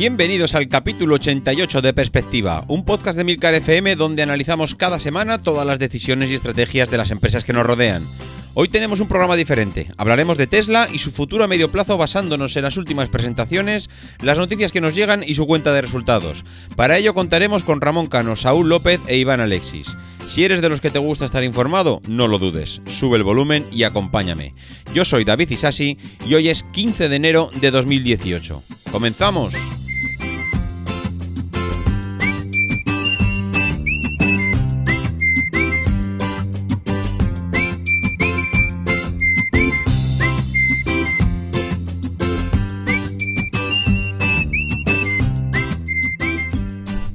Bienvenidos al capítulo 88 de Perspectiva, un podcast de Milcar FM donde analizamos cada semana todas las decisiones y estrategias de las empresas que nos rodean. Hoy tenemos un programa diferente. Hablaremos de Tesla y su futuro a medio plazo basándonos en las últimas presentaciones, las noticias que nos llegan y su cuenta de resultados. Para ello contaremos con Ramón Cano, Saúl López e Iván Alexis. Si eres de los que te gusta estar informado, no lo dudes. Sube el volumen y acompáñame. Yo soy David Isasi y hoy es 15 de enero de 2018. ¡Comenzamos!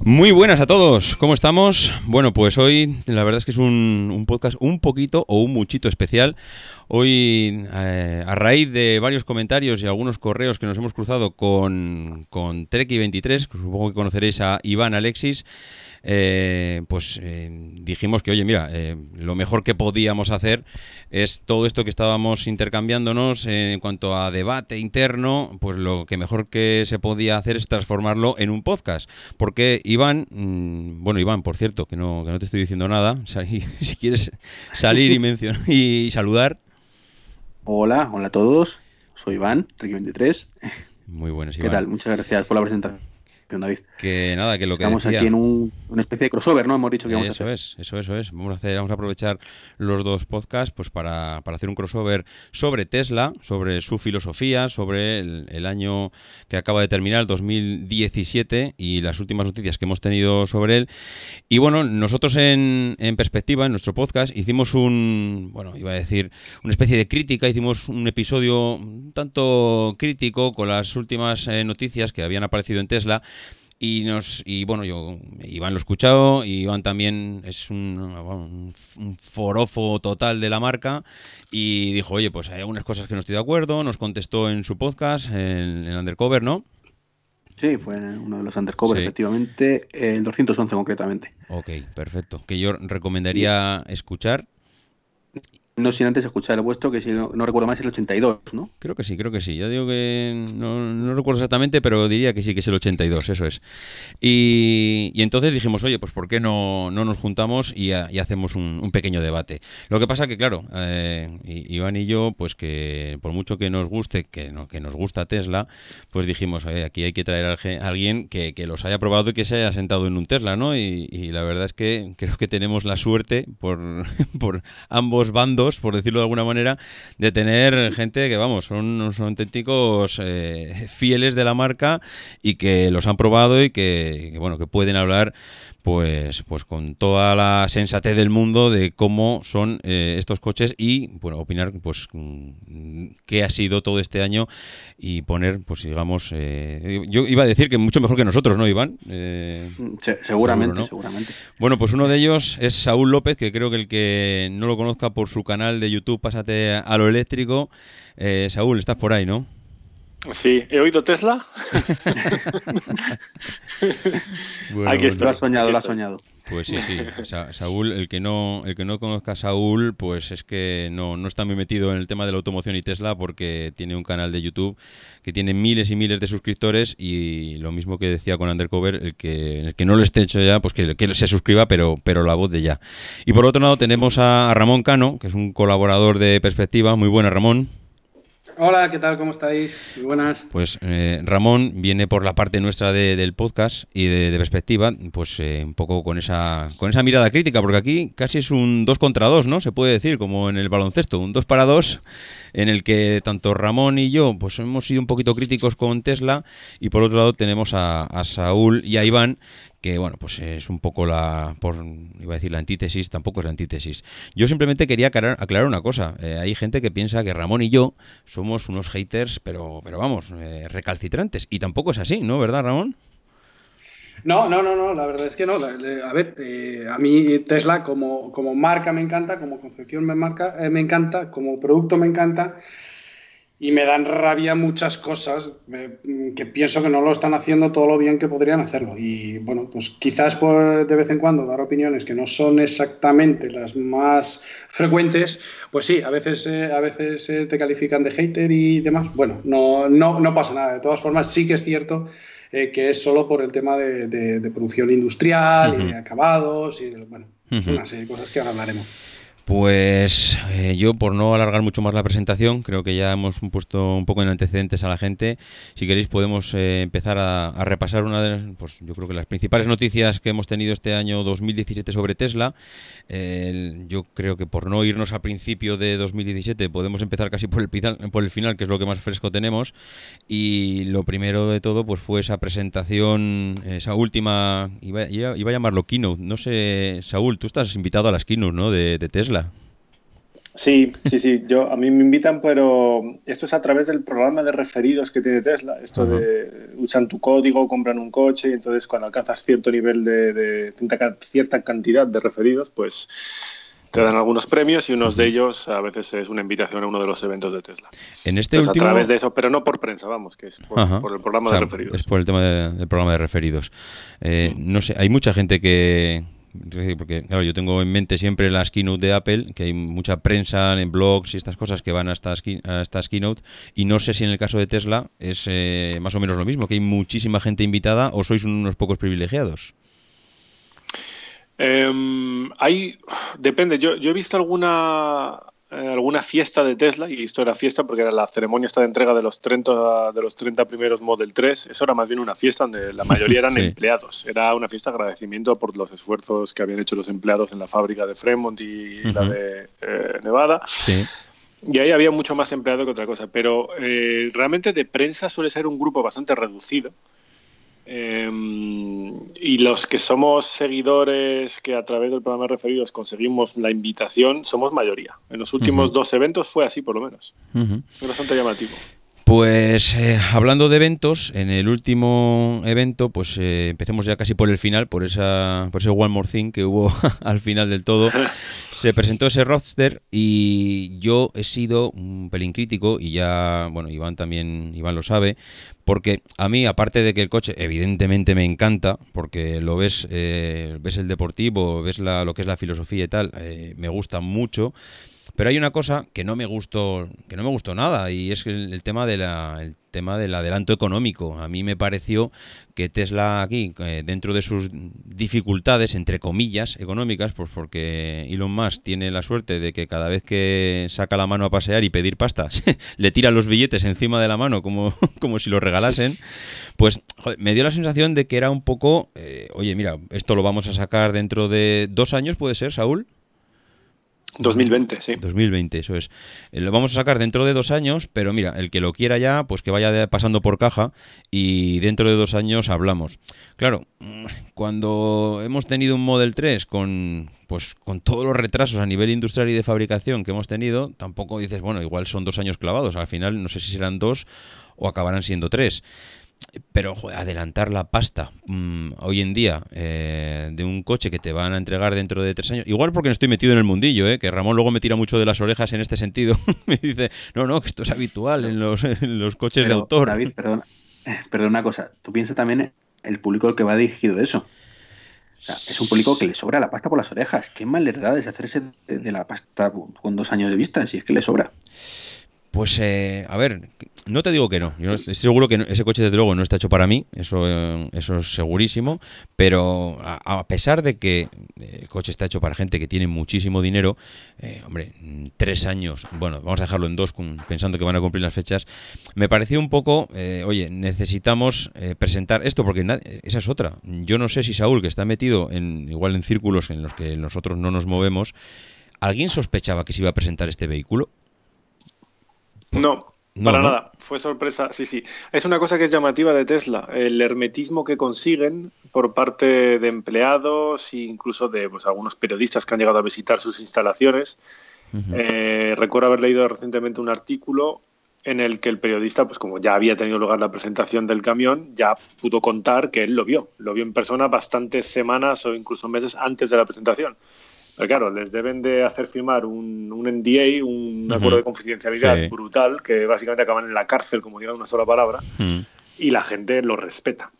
Muy buenas a todos, ¿cómo estamos? Bueno, pues hoy la verdad es que es un, podcast un poquito o un muchito especial. Hoy, eh, a raíz de varios comentarios y algunos correos que nos hemos cruzado con, con Treki23, que supongo que conoceréis a Iván Alexis, eh, pues eh, dijimos que, oye, mira, eh, lo mejor que podíamos hacer es todo esto que estábamos intercambiándonos en cuanto a debate interno, pues lo que mejor que se podía hacer es transformarlo en un podcast. Porque Iván, mm, bueno, Iván, por cierto, que no, que no te estoy diciendo nada, si quieres salir y mencionar y saludar. Hola, hola a todos. Soy Iván, Trek 23. Muy buenos, Iván. ¿Qué tal? Muchas gracias por la presentación. Que nada, que lo Estamos que Estamos aquí en un, una especie de crossover, ¿no? Hemos dicho que vamos a hacer. Eso es, eso es, eso es. Vamos a, hacer, vamos a aprovechar los dos podcasts pues para, para hacer un crossover sobre Tesla, sobre su filosofía, sobre el, año que acaba de terminar, el 2017, y las últimas noticias que hemos tenido sobre él. Y bueno, nosotros en, en perspectiva, en nuestro podcast, hicimos un, bueno, iba a decir, una especie de crítica, hicimos un episodio un tanto crítico con las últimas eh, noticias que habían aparecido en Tesla y nos y bueno, yo Iván lo he escuchado, y Iván también es un, forofo total de la marca y dijo, oye, pues hay algunas cosas que no estoy de acuerdo, nos contestó en su podcast, en, Undercover, ¿no? Sí, fue uno de los Undercover, efectivamente, el 211 concretamente. Ok, perfecto. Que yo recomendaría escuchar no sin antes escuchar el vuestro, que si no, recuerdo más es el 82, ¿no? Creo que sí, creo que sí. Ya digo que no, recuerdo exactamente, pero diría que sí, que es el 82, eso es. Y, entonces dijimos, oye, pues ¿por qué no, no nos juntamos y, hacemos un, pequeño debate? Lo que pasa que, claro, eh, Iván y yo, pues que por mucho que nos guste, que, no, que nos gusta Tesla, pues dijimos, aquí hay que traer a alguien que, los haya probado y que se haya sentado en un Tesla, ¿no? Y, y la verdad es que creo que tenemos la suerte por, por ambos bandos por decirlo de alguna manera, de tener gente que, vamos, son, son auténticos eh, fieles de la marca y que los han probado y que, bueno, que pueden hablar pues, pues con toda la sensatez del mundo de cómo son eh, estos coches y bueno opinar pues mm, qué ha sido todo este año y poner pues digamos eh, yo iba a decir que mucho mejor que nosotros no Iván eh, seguramente seguramente. Bueno pues uno de ellos es Saúl López que creo que el que no lo conozca por su canal de YouTube pásate a lo eléctrico. Saúl estás por ahí no Sí, he oído Tesla. bueno, lo has soñado, lo has soñado. Pues sí, sí. Saúl, el que no, el que no conozca a Saúl, pues es que no, no está muy metido en el tema de la automoción y Tesla porque tiene un canal de YouTube que tiene miles y miles de suscriptores y lo mismo que decía con Undercover, el que, el que no lo esté hecho ya, pues que, que se suscriba, pero, pero la voz de ya. Y por otro lado tenemos a Ramón Cano, que es un colaborador de Perspectiva. Muy buena, Ramón. Hola, ¿qué tal? ¿Cómo estáis? Muy buenas. Pues eh, Ramón viene por la parte nuestra del podcast y de, perspectiva, pues eh, un poco con esa, con esa mirada crítica, porque aquí casi es un dos contra dos, ¿no? Se puede decir, como en el baloncesto, un dos para dos, en el que tanto Ramón y yo pues hemos sido un poquito críticos con Tesla y por otro lado tenemos a, a Saúl y a Iván que bueno, pues es un poco la, por, iba a decir la antítesis, tampoco es la antítesis. Yo simplemente quería aclarar, una cosa. Eh, hay gente que piensa que Ramón y yo somos unos haters, pero, pero vamos, eh, recalcitrantes. Y tampoco es así, ¿no? ¿Verdad, Ramón? No, no, no, no, la verdad es que no. A ver, eh, a mí Tesla como, como marca me encanta, como concepción me, marca, me encanta, como producto me encanta y me dan rabia muchas cosas que pienso que no lo están haciendo todo lo bien que podrían hacerlo. Y bueno, pues quizás por de vez en cuando dar opiniones que no son exactamente las más frecuentes, pues sí, a veces, eh, a veces te califican de hater y demás. Bueno, no, no, no pasa nada. De todas formas, sí que es cierto eh, que es solo por el tema de, producción industrial y de acabados y bueno, es una serie de cosas que ahora hablaremos. Pues eh, yo, por no alargar mucho más la presentación, creo que ya hemos puesto un poco en antecedentes a la gente. Si queréis, podemos eh, empezar a, repasar una de las, pues yo creo que las principales noticias que hemos tenido este año 2017 sobre Tesla. yo creo que por no irnos a principio de 2017, podemos empezar casi por el, por el final, que es lo que más fresco tenemos. Y lo primero de todo, pues fue esa presentación, esa última, iba, a llamarlo keynote. No sé, Saúl, tú estás invitado a las keynote, ¿no? de Tesla. Sí, sí, sí. Yo, a mí me invitan, pero esto es a través del programa de referidos que tiene Tesla. Esto de usan tu código, compran un coche y entonces cuando alcanzas cierto nivel de, cierta cantidad de referidos, pues te dan algunos premios y unos de ellos a veces es una invitación a uno de los eventos de Tesla. En este último... A través de eso, pero no por prensa, vamos, que es por, el programa de referidos. Es por el tema del programa de referidos. Eh, no sé, hay mucha gente que, porque claro, yo tengo en mente siempre las keynote de Apple, que hay mucha prensa en blogs y estas cosas que van a estas, keynote, y no sé si en el caso de Tesla es eh, más o menos lo mismo, que hay muchísima gente invitada o sois unos pocos privilegiados. Em, hay, depende, yo, yo he visto alguna alguna fiesta de Tesla, y esto era fiesta porque era la ceremonia esta de entrega de los 30, de los 30 primeros Model 3, eso era más bien una fiesta donde la mayoría eran empleados. Era una fiesta de agradecimiento por los esfuerzos que habían hecho los empleados en la fábrica de Fremont y la de eh, Nevada. Y ahí había mucho más empleado que otra cosa, pero eh, realmente de prensa suele ser un grupo bastante reducido. Em, y los que somos seguidores que a través del programa de referidos conseguimos la invitación, somos mayoría. En los últimos dos eventos fue así, por lo menos. Fue bastante llamativo. Pues eh, hablando de eventos, en el último evento, pues eh, empecemos ya casi por el final, por esa, por ese One More Thing que hubo al final del todo. Se presentó ese roadster y yo he sido un pelín crítico y ya, bueno, Iván también, Iván lo sabe, porque a mí, aparte de que el coche evidentemente me encanta, porque lo ves, eh, ves el deportivo, ves la, lo que es la filosofía y tal, me gusta mucho. Pero hay una cosa que no me gustó, que no me gustó nada, y es el, tema de la, el tema del adelanto económico. A mí me pareció que Tesla aquí, eh, dentro de sus dificultades, entre comillas, económicas, pues porque Elon Musk tiene la suerte de que cada vez que saca la mano a pasear y pedir pastas, le tira los billetes encima de la mano como, como si los regalasen, pues me dio la sensación de que era un poco, eh, oye, mira, esto lo vamos a sacar dentro de dos años, ¿puede ser, Saúl? 2020, sí. 2020, eso es. Eh, lo vamos a sacar dentro de dos años, pero mira, el que lo quiera ya, pues que vaya pasando por caja y dentro de dos años hablamos. Claro, cuando hemos tenido un Model 3 con, pues, con todos los retrasos a nivel industrial y de fabricación que hemos tenido, tampoco dices, bueno, igual son dos años clavados. Al final no sé si serán dos o acabarán siendo tres. Pero adelantar la pasta mm, hoy en día eh, de un coche que te van a entregar dentro de tres años, igual porque no estoy metido en el mundillo, eh, que Ramón luego me tira mucho de las orejas en este sentido, me dice, no, no, que esto es habitual en los, coches de autor. David, perdón, perdón una cosa, tú piensas también el público al que va dirigido eso. es un público que le sobra la pasta por las orejas. Qué mal verdad es hacerse de la pasta con dos años de vista, si es que le sobra. Pues, eh, a ver, no te digo que no. Yo estoy seguro que ese coche, desde luego, no está hecho para mí. Eso, eh, eso es segurísimo. Pero a, pesar de que eh, el coche está hecho para gente que tiene muchísimo dinero, hombre, tres años, bueno, vamos a dejarlo en dos, pensando que van a cumplir las fechas, me pareció un poco, oye, necesitamos presentar esto, porque esa es otra. Yo no sé si Saúl, que está metido en igual en círculos en los que nosotros no nos movemos, ¿alguien sospechaba que se iba a presentar este vehículo? No, para nada. Fue sorpresa. Sí, sí. Es una cosa que es llamativa de Tesla. El hermetismo que consiguen por parte de empleados e incluso de pues, algunos periodistas que han llegado a visitar sus instalaciones. Eh, recuerdo haber leído recientemente un artículo en el que el periodista, pues como ya había tenido lugar la presentación del camión, ya pudo contar que él lo vio. Lo vio en persona bastantes semanas o incluso meses antes de la presentación. Pero claro, les deben de hacer firmar un, un NDA, un acuerdo de confidencialidad brutal, que básicamente acaban en la cárcel, como diga una sola palabra, y la gente lo respeta.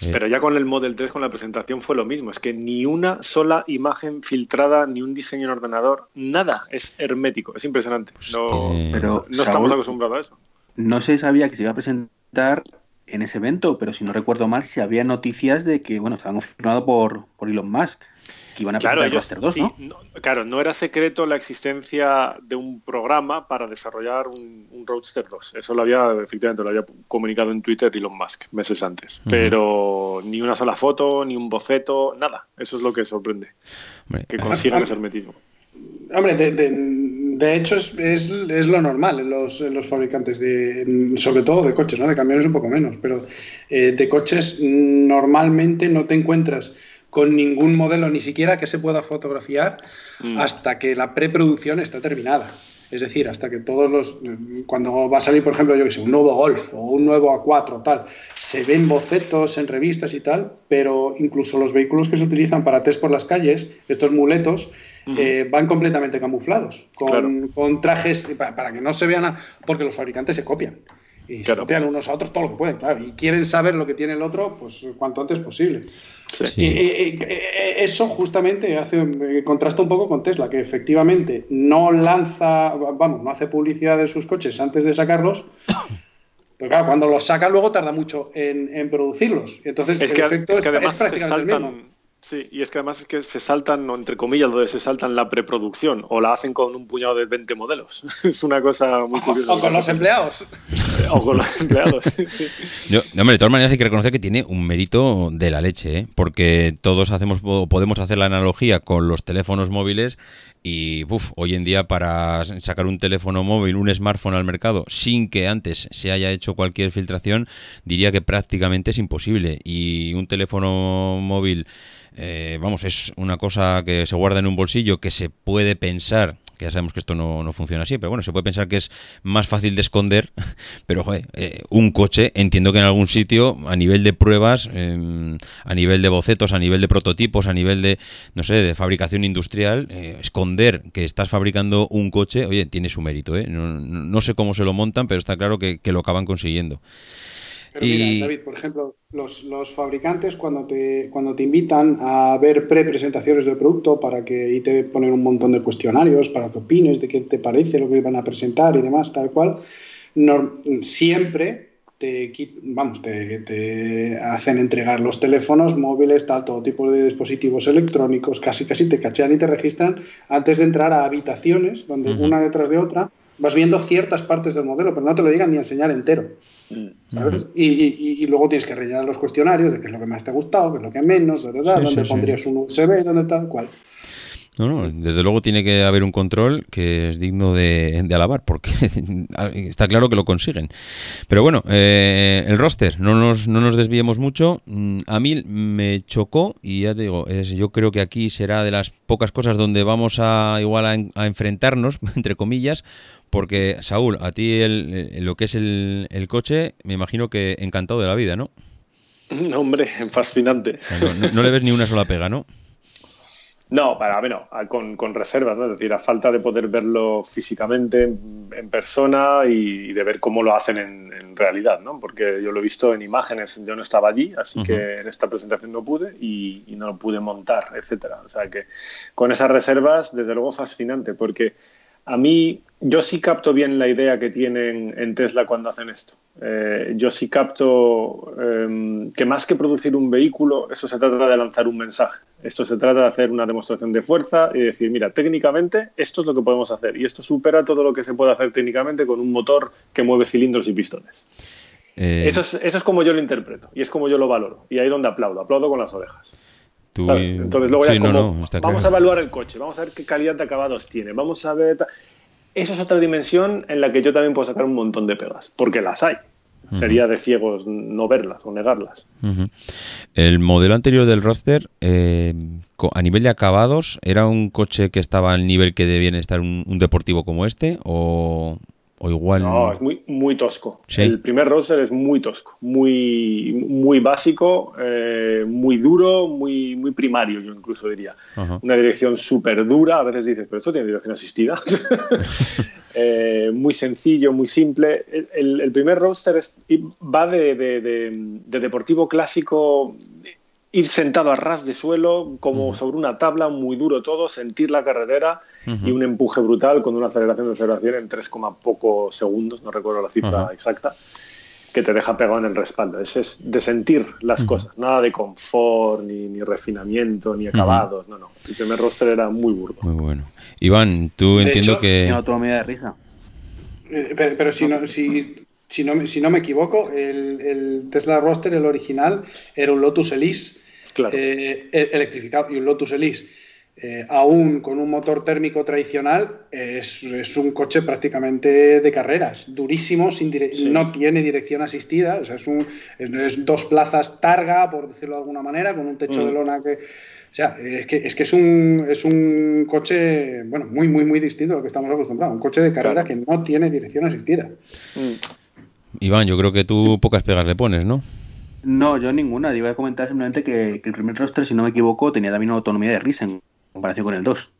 Pero ya con el Model 3, con la presentación, fue lo mismo. Es que ni una sola imagen filtrada, ni un diseño en ordenador, nada. Es hermético, es impresionante. No, Pero, no estamos acostumbrados a eso. No se sabía que se iba a presentar en ese evento, pero si no recuerdo mal, si había noticias de que, bueno, estaban confirmados por, por Elon Musk, que iban a claro, presentar el Roadster 2, ¿no? ¿no? Claro, no era secreto la existencia de un programa para desarrollar un, un, Roadster 2. Eso lo había, efectivamente, lo había comunicado en Twitter Elon Musk meses antes. Uh -huh. Pero ni una sola foto, ni un boceto, nada. Eso es lo que sorprende. Hombre. Que consigan ese hermetismo. Hombre, de, de, de hecho es, es, es, lo normal en los, en los fabricantes, de, sobre todo de coches, ¿no? de camiones un poco menos, pero eh, de coches normalmente no te encuentras con ningún modelo, ni siquiera que se pueda fotografiar, mm. hasta que la preproducción está terminada. Es decir, hasta que todos los. Cuando va a salir, por ejemplo, yo que sé, un nuevo Golf o un nuevo A4, tal, se ven bocetos en revistas y tal, pero incluso los vehículos que se utilizan para test por las calles, estos muletos, uh -huh. eh, van completamente camuflados, con, claro. con trajes para, para, que no se vean, a, porque los fabricantes se copian. Y claro. se unos a otros todo lo que pueden, claro. Y quieren saber lo que tiene el otro, pues cuanto antes posible. Sí. Y, y, y, eso justamente hace, eh, contrasta un poco con Tesla, que efectivamente no lanza, vamos, no hace publicidad de sus coches antes de sacarlos. Pero claro, cuando los saca luego tarda mucho en, en producirlos. Entonces es el que, efecto es, es, que además es prácticamente se saltan, el mismo. Sí, y es que además es que se saltan, entre comillas, lo de se saltan la preproducción o la hacen con un puñado de 20 modelos. es una cosa muy curiosa. O con los empleados. o con los empleados. sí. Yo, hombre, de todas maneras hay que reconocer que tiene un mérito de la leche, ¿eh? porque todos hacemos podemos hacer la analogía con los teléfonos móviles y uf, hoy en día para sacar un teléfono móvil, un smartphone al mercado sin que antes se haya hecho cualquier filtración, diría que prácticamente es imposible. Y un teléfono móvil eh, vamos, es una cosa que se guarda en un bolsillo que se puede pensar, que ya sabemos que esto no, no funciona así, pero bueno, se puede pensar que es más fácil de esconder, pero joder, eh, un coche, entiendo que en algún sitio, a nivel de pruebas, eh, a nivel de bocetos, a nivel de prototipos, a nivel de, no sé, de fabricación industrial, eh, esconder que estás fabricando un coche, oye, tiene su mérito, ¿eh? No, no sé cómo se lo montan, pero está claro que lo acaban consiguiendo. Pero mira. David, por ejemplo, los, los, fabricantes cuando te, cuando te invitan a ver pre-presentaciones del producto para que y te ponen un montón de cuestionarios para que opines de qué te parece lo que van a presentar y demás, tal cual, no, siempre te, vamos, te, te, hacen entregar los teléfonos móviles, tal, todo tipo de dispositivos electrónicos, casi casi te cachean y te registran antes de entrar a habitaciones donde uh -huh. una detrás de otra vas viendo ciertas partes del modelo, pero no te lo digan ni a enseñar entero. ¿sabes? Uh -huh. y, y, y, luego tienes que rellenar los cuestionarios de qué es lo que más te ha gustado, qué es lo que menos, ¿verdad? Sí, dónde sí, pondrías sí. un USB, dónde tal, cual. No, no, desde luego tiene que haber un control que es digno de, de alabar, porque está claro que lo consiguen. Pero bueno, eh, el roster, no nos, no nos desviemos mucho. Mm, A mí me chocó, y ya te digo, es, yo creo que aquí será de las pocas cosas donde vamos a igual a, a enfrentarnos, entre comillas, porque Saúl, a ti el, el, lo que es el, el coche, me imagino que encantado de la vida, ¿no? No, hombre, fascinante. No, no, no le ves ni una sola pega, ¿no? No, para mí no, con, con, reservas, ¿no? Es decir, a falta de poder verlo físicamente en, en persona y, de ver cómo lo hacen en, en, realidad, ¿no? Porque yo lo he visto en imágenes, yo no estaba allí, así uh -huh. que en esta presentación no pude y, y, no lo pude montar, etcétera. O sea que con esas reservas, desde luego fascinante, porque a mí, yo sí capto bien la idea que tienen en Tesla cuando hacen esto. Eh, yo sí capto eh, que más que producir un vehículo, eso se trata de lanzar un mensaje. Esto se trata de hacer una demostración de fuerza y decir, mira, técnicamente esto es lo que podemos hacer y esto supera todo lo que se puede hacer técnicamente con un motor que mueve cilindros y pistones. Eh... Eso, es, eso es como yo lo interpreto y es como yo lo valoro. Y ahí es donde aplaudo, aplaudo con las orejas. Tú... Entonces luego ya como, no, vamos claro. a evaluar el coche, vamos a ver qué calidad de acabados tiene, vamos a ver... Eso es otra dimensión en la que yo también puedo sacar un montón de pegas, porque las hay. Uh -huh. Sería de ciegos no verlas o negarlas. Uh -huh. El modelo anterior del Roadster, eh, a nivel de acabados, ¿era un coche que estaba al nivel que debía estar un, un deportivo como este? ¿O, o igual. No, es muy, muy tosco. ¿Sí? El primer roster es muy tosco, muy, muy básico, eh, muy duro, muy, muy primario, yo incluso diría. Uh -huh. Una dirección súper dura. A veces dices, pero esto tiene dirección asistida. eh, muy sencillo, muy simple. El, primer roster es, va de, de, de, de deportivo clásico ir sentado a ras de suelo, como uh -huh. sobre una tabla, muy duro todo, sentir la carretera uh -huh. y un empuje brutal con una aceleración de aceleración en 3, poco segundos, no recuerdo la cifra uh -huh. exacta, que te deja pegado en el respaldo. Ese es de sentir las cosas, nada de confort, ni, refinamiento, ni acabados. No, no. El primer roster era muy burdo. Muy bueno. Iván, tú entiendo que. de risa. Eh, pero, si, no, si, si, no, si no me equivoco, el, Tesla Roster, el original, era un Lotus Elise eh, e, electrificado y un Lotus Elise eh, aún con un motor térmico tradicional, es, un coche prácticamente de carreras, durísimo, sin no tiene dirección asistida, o sea, es, un, es, dos plazas targa, por decirlo de alguna manera, con un techo de mm. lona que... O sea, es que es, que es, un, es un coche, bueno, muy, muy, muy distinto a lo que estamos acostumbrados, un coche de carrera que no tiene dirección asistida. Mm. Iván, yo creo que tú pocas pegas le pones, ¿no? No, yo ninguna. Iba a comentar simplemente que, el primer roster, si no me equivoco, tenía también una autonomía de Risen comparación con el 2.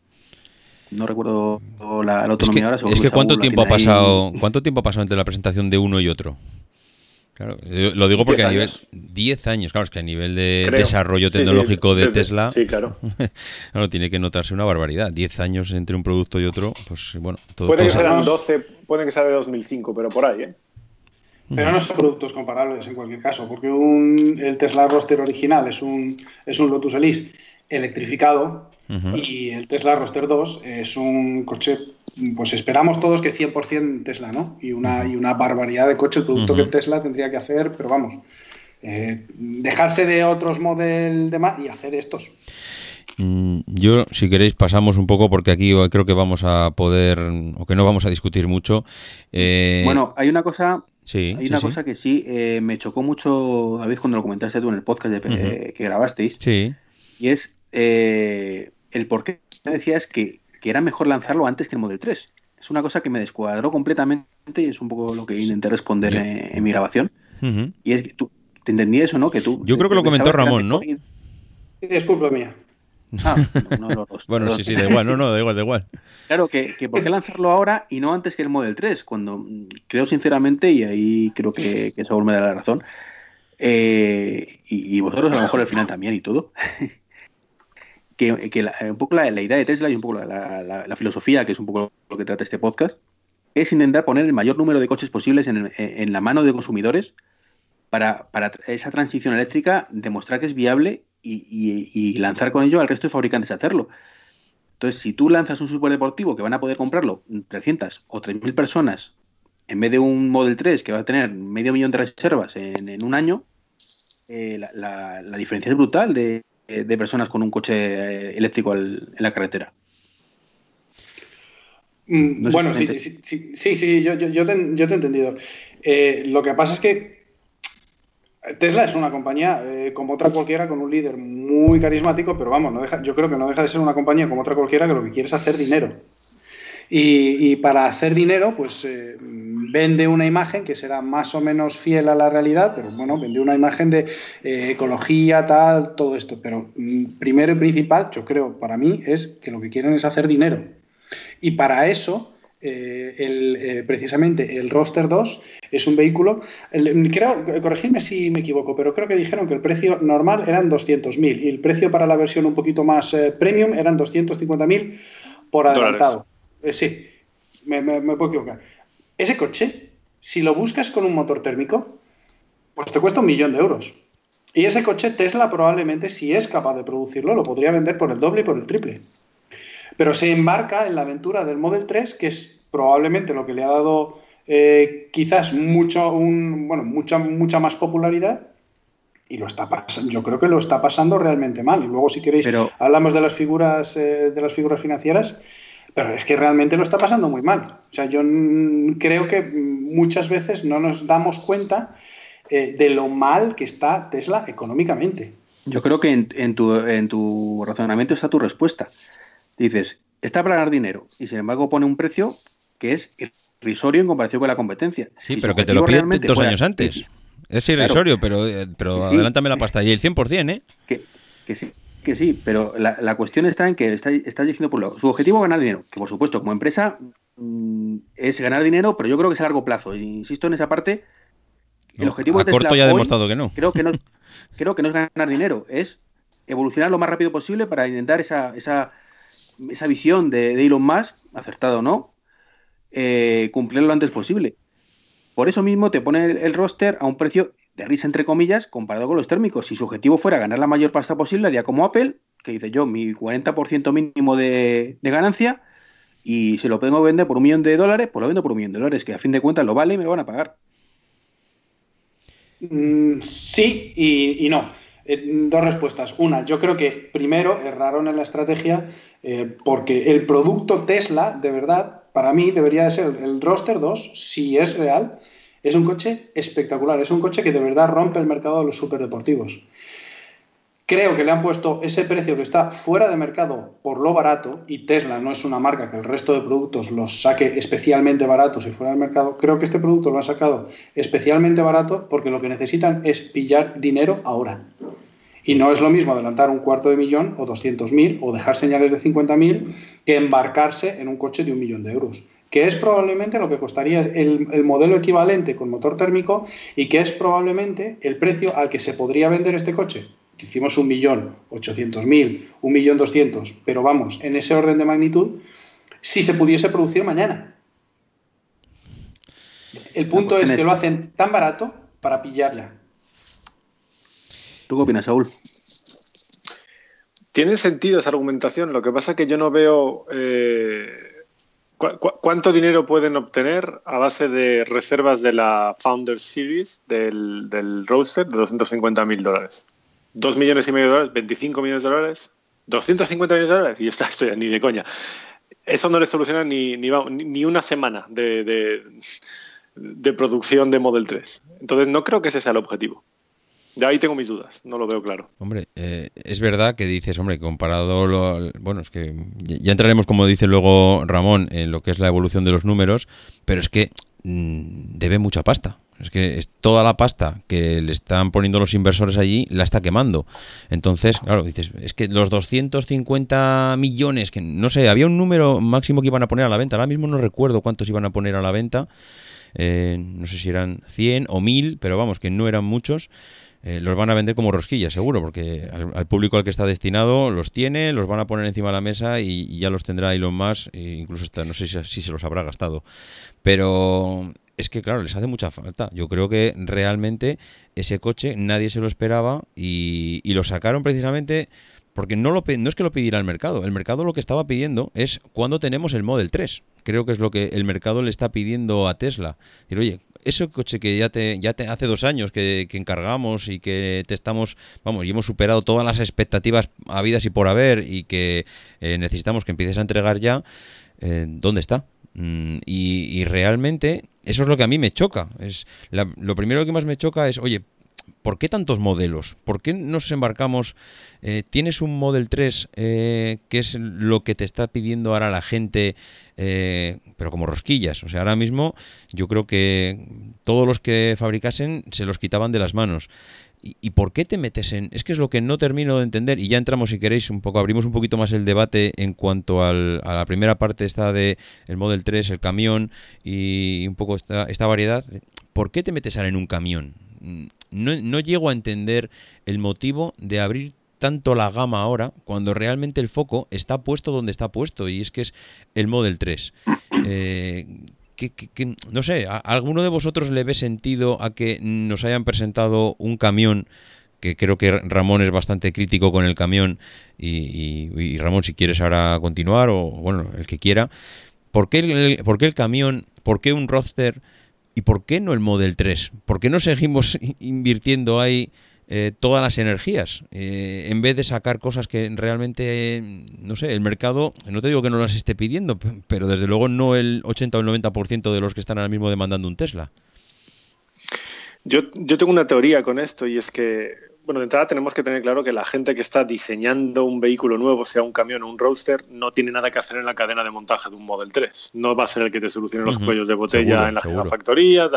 No recuerdo la, autonomía es que, Es que cuánto tiempo ha pasado, cuánto tiempo ha pasado entre la presentación de uno y otro. Claro, lo digo porque a nivel 10 años, claro, es que a nivel de desarrollo tecnológico de Tesla, sí, claro. claro, tiene que notarse una barbaridad. 10 años entre un producto y otro, pues bueno, todo Puede que sean 12, puede que sea de 2005, pero por ahí, ¿eh? Pero no son productos comparables en cualquier caso, porque un, el Tesla Roster original es un, es un Lotus Elise electrificado y el Tesla Roster 2 es un coche, pues esperamos todos que 100% Tesla, ¿no? Y una, y una barbaridad de coche, el producto que Tesla tendría que hacer, pero vamos, eh, dejarse de otros modelos de más y hacer estos. Mm, yo, si queréis, pasamos un poco porque aquí creo que vamos a poder, o que no vamos a discutir mucho. Eh, bueno, hay una cosa Sí, Hay una cosa que sí eh, me chocó mucho, David, cuando lo comentaste tú en el podcast de, que grabasteis. Sí. Y es eh, el por qué decías que, que era mejor lanzarlo antes que el Model 3. Es una cosa que me descuadró completamente y es un poco lo que intenté responder en, mi grabación. Y es que tú, te entendí eso, ¿no? Que tú. Yo creo que lo comentó Ramón, ¿no? Es culpa mía. Ah, no, no, bueno, sí, sí, da igual, no, no, da igual, da igual. Claro, que, que, ¿por qué lanzarlo ahora y no antes que el Model 3? Cuando mm, creo sinceramente, y ahí creo que, que Saúl me da la razón, eh, y, y, vosotros a lo mejor al final también y todo, que, un poco la, idea de Tesla y un poco la, filosofía, que es un poco lo que trata este podcast, es intentar poner el mayor número de coches posibles en, la mano de consumidores para, esa transición eléctrica demostrar que es viable y, lanzar con ello al resto de fabricantes a hacerlo. Entonces, si tú lanzas un superdeportivo que van a poder comprarlo 300 o 3.000 personas en vez de un Model 3 que va a tener medio millón de reservas en, un año, eh, la, diferencia es brutal de, eh, de personas con un coche eh, eléctrico en la carretera. Mm, bueno, sí, sí, sí, yo, yo, te, he entendido. Eh, lo que pasa es que Tesla es una compañía como otra cualquiera con un líder muy carismático, pero vamos, no deja, yo creo que no deja de ser una compañía como otra cualquiera que lo que quiere es hacer dinero. Y, para hacer dinero, pues eh, vende una imagen que será más o menos fiel a la realidad, pero bueno, vende una imagen de eh, ecología, tal, todo esto. Pero mm, primero y principal, yo creo, para mí, es que lo que quieren es hacer dinero. Y para eso, eh, precisamente el Roster 2 es un vehículo, creo, corregidme si me equivoco, pero creo que dijeron que el precio normal eran 200.000 y el precio para la versión un poquito más premium eran 250.000 por adelantado. Eh, sí, me, puedo equivocar. Ese coche, si lo buscas con un motor térmico, pues te cuesta un millón de euros. Y ese coche Tesla probablemente, si es capaz de producirlo, lo podría vender por el doble y por el triple. Pero se embarca en la aventura del Model 3, que es probablemente lo que le ha dado eh, quizás mucho, un, bueno, mucha, mucha más popularidad. Y lo está pasando, yo creo que lo está pasando realmente mal. Y luego, si queréis, hablamos de las figuras, eh, de las figuras financieras. Pero es que realmente lo está pasando muy mal. O sea, yo creo que muchas veces no nos damos cuenta eh, de lo mal que está Tesla económicamente. Yo creo que en, tu, razonamiento está tu respuesta. Dices, está para ganar dinero y sin embargo pone un precio que es irrisorio en comparación con la competencia. Sí, pero que te lo pide dos años antes. Es irrisorio, pero, eh, pero adelántame la pasta. Y el 100%, ¿eh? Que, que sí, que sí, pero la, cuestión está en que estás está diciendo, por lo su objetivo es ganar dinero, que por supuesto, como empresa mm, es ganar dinero, pero yo creo que es a largo plazo. insisto en esa parte. El objetivo a de corto ya ha demostrado que no. Creo que no, creo que no es ganar dinero, es evolucionar lo más rápido posible para intentar esa, esa, esa visión de, Elon Musk, acertado o no, eh, cumplirlo lo antes posible. por eso mismo te pone el, roster a un precio de risa entre comillas comparado con los térmicos. Si su objetivo fuera ganar la mayor pasta posible, haría como Apple, que dice yo, mi 40% mínimo de, ganancia, y si lo tengo que vender por un millón de dólares, pues lo vendo por un millón de dólares, que a fin de cuentas lo vale y me lo van a pagar. Mm, sí y, no. Eh, dos respuestas. Una, yo creo que primero erraron en la estrategia eh, porque el producto Tesla, de verdad, para mí debería de ser el Roster 2, si es real, es un coche espectacular, es un coche que de verdad rompe el mercado de los superdeportivos. Creo que le han puesto ese precio que está fuera de mercado por lo barato, y Tesla no es una marca que el resto de productos los saque especialmente baratos y fuera del mercado. Creo que este producto lo han sacado especialmente barato porque lo que necesitan es pillar dinero ahora. Y no es lo mismo adelantar un cuarto de millón o 200.000 o dejar señales de 50.000 que embarcarse en un coche de un millón de euros que es probablemente lo que costaría el, el, modelo equivalente con motor térmico y que es probablemente el precio al que se podría vender este coche hicimos un millón ochocientos mil, un millón doscientos, pero vamos, en ese orden de magnitud, si se pudiese producir mañana. El punto es que lo hacen tan barato para pillar ya. ¿Tú qué opinas, Saúl? Tiene sentido esa argumentación, lo que pasa es que yo no veo eh, cuánto dinero pueden obtener a base de reservas de la Founder Series del, del Roadster de 250 mil dólares. 2 millones y medio de dólares, 25 millones de dólares, 250 millones de dólares y está, estoy ni de coña. Eso no le soluciona ni, ni, una semana de, de, producción de Model 3. Entonces no creo que ese sea el objetivo. De ahí tengo mis dudas, no lo veo claro. Hombre, eh, es verdad que dices, hombre, comparado, lo, bueno, es que ya entraremos, como dice luego Ramón, en lo que es la evolución de los números, pero es que mm, debe mucha pasta. Es que es toda la pasta que le están poniendo los inversores allí la está quemando. Entonces, claro, dices, es que los 250 millones, que no sé, había un número máximo que iban a poner a la venta. Ahora mismo no recuerdo cuántos iban a poner a la venta. Eh, no sé si eran 100 o 1000, pero vamos, que no eran muchos. Eh, los van a vender como rosquillas, seguro, porque al, público al que está destinado los tiene, los van a poner encima de la mesa y, ya los tendrá Elon Musk, e incluso no sé si, si se los habrá gastado. Pero es que, claro, les hace mucha falta. Yo creo que realmente ese coche nadie se lo esperaba y, lo sacaron precisamente porque no, lo, no es que lo pidiera el mercado. El mercado lo que estaba pidiendo es cuándo tenemos el Model 3. Creo que es lo que el mercado le está pidiendo a Tesla. Decir, oye, ese coche que ya te, ya te hace dos años que, encargamos y que te estamos, vamos, y hemos superado todas las expectativas habidas y por haber y que eh, necesitamos que empieces a entregar ya, eh, ¿dónde está? Mm, y, realmente eso es lo que a mí me choca. Es lo primero que más me choca es, oye, ¿por qué tantos modelos? ¿Por qué nos embarcamos? Eh, ¿Tienes un Model 3 eh, que es lo que te está pidiendo ahora la gente, eh, pero como rosquillas? O sea, ahora mismo yo creo que todos los que fabricasen se los quitaban de las manos. ¿Y, por qué te metes en...? Es que es lo que no termino de entender y ya entramos, si queréis, un poco, abrimos un poquito más el debate en cuanto a la primera parte esta de el Model 3, el camión y un poco esta, variedad. ¿Por qué te metes en un camión? No, no llego a entender el motivo de abrir tanto la gama ahora cuando realmente el foco está puesto donde está puesto y es que es el Model 3. Eh, que, no sé, alguno de vosotros le ve sentido a que nos hayan presentado un camión? Que creo que Ramón es bastante crítico con el camión. Y, Ramón, si quieres ahora continuar, o bueno, el que quiera. ¿Por qué el, por qué el camión? ¿Por qué un roster? ¿Y por qué no el Model 3? ¿Por qué no seguimos invirtiendo ahí? Eh, todas las energías, eh, en vez de sacar cosas que realmente, no sé, el mercado, no te digo que no las esté pidiendo, pero desde luego no el 80 o el 90% de los que están ahora mismo demandando un Tesla. Yo, yo tengo una teoría con esto y es que bueno, de entrada tenemos que tener claro que la gente que está diseñando un vehículo nuevo, sea un camión o un roadster, no tiene nada que hacer en la cadena de montaje de un Model 3. No va a ser el que te solucione los cuellos de botella en la factoría.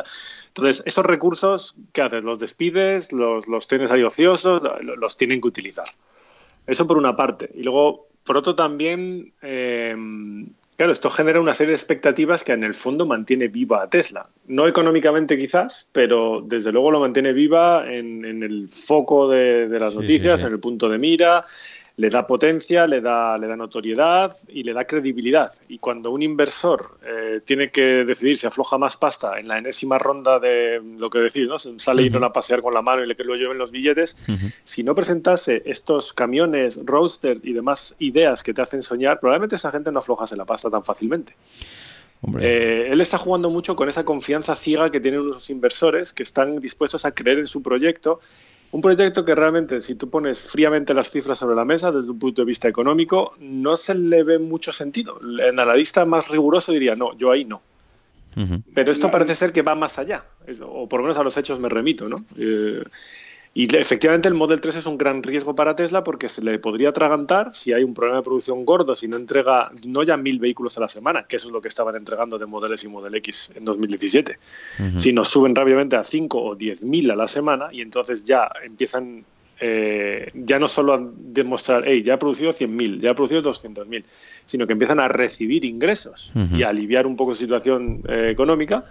Entonces, esos recursos, ¿qué haces? Los despides, los, los tienes ahí ociosos, los tienen que utilizar. Eso por una parte. Y luego, por otro también, eh, Claro, esto genera una serie de expectativas que en el fondo mantiene viva a Tesla. No económicamente quizás, pero desde luego lo mantiene viva en, el foco de, las noticias, en el punto de mira. Le da potencia, le da, le da notoriedad y le da credibilidad. Y cuando un inversor eh, tiene que decidir si afloja más pasta en la enésima ronda de lo que decir, ¿no? sale y no a pasear con la mano y le que lo lleven los billetes, si no presentase estos camiones, roasters y demás ideas que te hacen soñar, probablemente esa gente no aflojase la pasta tan fácilmente. Eh, él está jugando mucho con esa confianza ciega que tienen los inversores que están dispuestos a creer en su proyecto un proyecto que realmente, si tú pones fríamente las cifras sobre la mesa desde un punto de vista económico, no se le ve mucho sentido. El analista más riguroso diría, no, yo ahí no. Pero esto parece ser que va más allá, o por lo menos a los hechos me remito, ¿no? Eh, y efectivamente el Model 3 es un gran riesgo para Tesla porque se le podría atragantar si hay un problema de producción gordo, si no entrega no ya mil vehículos a la semana, que eso es lo que estaban entregando de Model S y Model X en 2017, sino suben rápidamente a 5 o 10 mil a la semana y entonces ya empiezan eh, ya no solo a demostrar, hey, ya ha producido 100.000, ya ha producido 200.000, sino que empiezan a recibir ingresos y a aliviar un poco su situación eh, económica.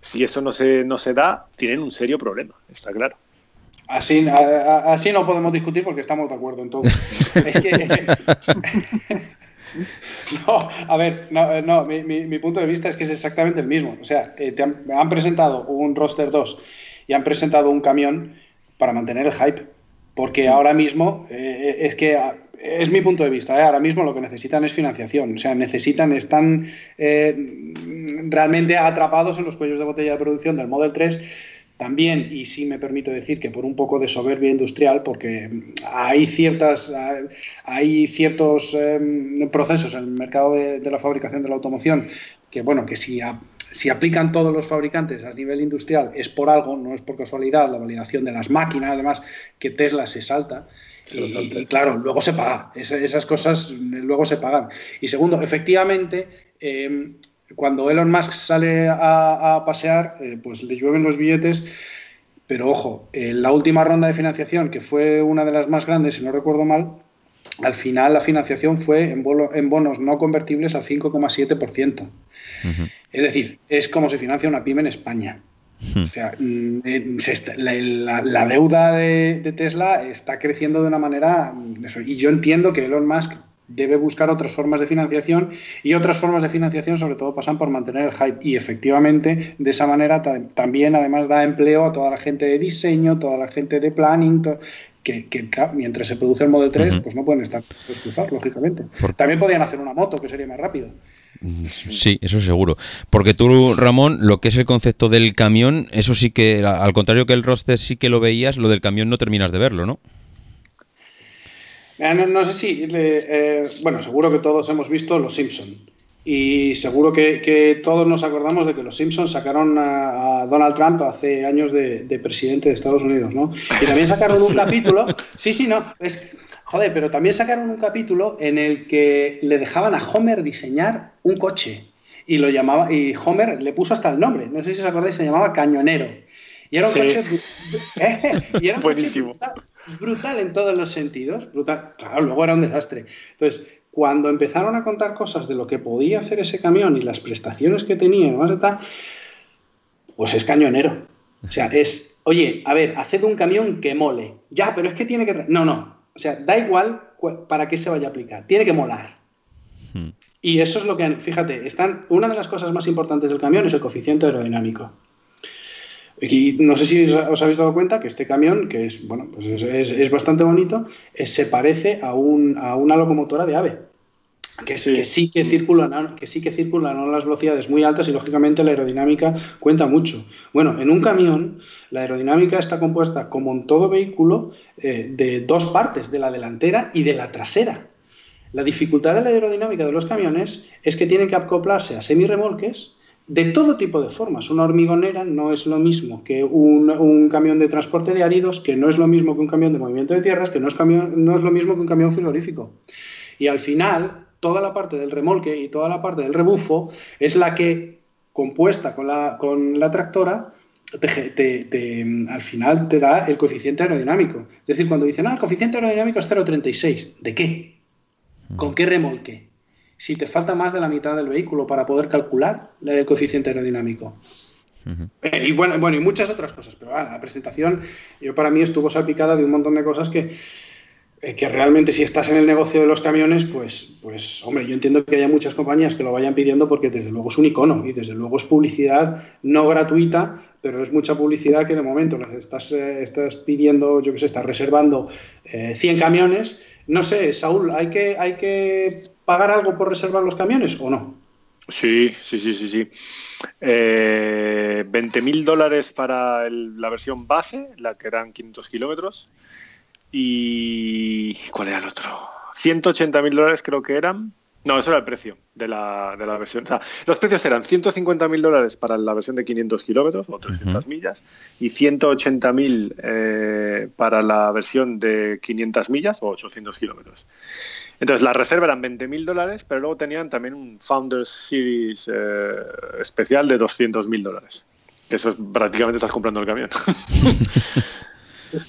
Si eso no se, no se da, tienen un serio problema, está claro. Así, así no podemos discutir porque estamos de acuerdo en todo. es que, no, a ver, no, no mi, mi, punto de vista es que es exactamente el mismo. O sea, eh, te han, presentado un roster 2 y han presentado un camión para mantener el hype. Porque ahora mismo eh, es que es mi punto de vista. ¿eh? Ahora mismo lo que necesitan es financiación. O sea, necesitan, están realmente atrapados en los cuellos de botella de producción del Model 3 también, y sí me permito decir que por un poco de soberbia industrial, porque hay, ciertas, hay ciertos em, procesos en el mercado de, la fabricación de la automoción que, bueno, que si, si aplican todos los fabricantes a nivel industrial es por algo, no es por casualidad, la validación de las máquinas, además, que Tesla se salta. y, claro, luego se paga. esas cosas luego se pagan. Y segundo, efectivamente, em, cuando Elon Musk sale a, pasear, eh, pues le llueven los billetes. Pero ojo, en la última ronda de financiación, que fue una de las más grandes, si no recuerdo mal, al final la financiación fue en, bonos no convertibles al 5,7%. Es decir, es como se financia una pyme en España. O sea, mm, eh, la, deuda de, de, Tesla está creciendo de una manera... Mm, y yo entiendo que Elon Musk debe buscar otras formas de financiación y otras formas de financiación sobre todo pasan por mantener el hype y efectivamente de esa manera también además da empleo a toda la gente de diseño, toda la gente de planning, que, mientras se produce el Model 3 pues no pueden estar cruzados, lógicamente. También podrían hacer una moto que sería más rápido. Mm, sí, eso seguro. Porque tú, Ramón, lo que es el concepto del camión, eso sí que, al contrario que el roster sí que lo veías, lo del camión no terminas de verlo, ¿no? No, sé si, eh, bueno, seguro que todos hemos visto Los Simpson y seguro que, todos nos acordamos de que Los Simpson sacaron a, Donald Trump hace años de, presidente de Estados Unidos, ¿no? Y también sacaron un capítulo, sí, sí, no, es, joder, pero también sacaron un capítulo en el que le dejaban a Homer diseñar un coche y lo llamaba, y Homer le puso hasta el nombre, no sé si os acordáis, se llamaba Cañonero. Y era un coche. ¿eh? Y era un Buenísimo brutal en todos los sentidos, brutal. Claro, luego era un desastre. Entonces, cuando empezaron a contar cosas de lo que podía hacer ese camión y las prestaciones que tenía y más tal, pues es cañonero. O sea, es, oye, a ver, haced un camión que mole. Ya, pero es que tiene que... No, no. O sea, da igual para qué se vaya a aplicar. Tiene que molar. Hmm. Y eso es lo que, fíjate, están, una de las cosas más importantes del camión es el coeficiente aerodinámico. Y no sé si os habéis dado cuenta que este camión, que es, bueno, pues es, bastante bonito, eh, se parece a, un, a, una locomotora de AVE. Que, sí. que, sí que circulan, que sí que circulan a las velocidades muy altas y lógicamente la aerodinámica cuenta mucho. Bueno, en un camión la aerodinámica está compuesta, como en todo vehículo, eh, de dos partes, de la delantera y de la trasera. La dificultad de la aerodinámica de los camiones es que tienen que acoplarse a semirremolques de todo tipo de formas. Una hormigonera no es lo mismo que un, camión de transporte de áridos, que no es lo mismo que un camión de movimiento de tierras, que no es, lo mismo que un camión frigorífico. Y al final, toda la parte del remolque y toda la parte del rebufo es la que, compuesta con la, con la tractora, al final te da el coeficiente aerodinámico. Es decir, cuando dicen, ah, el coeficiente aerodinámico es 0,36, ¿de qué? ¿Con qué remolque? Si te falta más de la mitad del vehículo para poder calcular el coeficiente aerodinámico. Eh, y bueno, bueno, y muchas otras cosas, pero la presentación yo para mí estuvo salpicada de un montón de cosas que eh, que realmente si estás en el negocio de los camiones, pues, pues, hombre, yo entiendo que haya muchas compañías que lo vayan pidiendo porque desde luego es un icono y desde luego es publicidad no gratuita, pero es mucha publicidad que de momento estás, eh, estás pidiendo, yo qué sé, estás reservando 100 eh, camiones. No sé, Saúl, ¿hay que, ¿hay que pagar algo por reservar los camiones o no? Sí, sí, sí, sí, sí. Eh, 20.000 dólares para la versión base, la que eran 500 kilómetros. Y. ¿Cuál era el otro? 180 mil dólares creo que eran. No, eso era el precio de la, de la versión. O sea, los precios eran 150 mil dólares para la versión de 500 kilómetros o 300 millas y 180 mil eh, para la versión de 500 millas o 800 kilómetros. Entonces, la reserva eran 20 mil dólares, pero luego tenían también un Founders Series eh, especial de 200 mil dólares. Eso es prácticamente estás comprando el camión.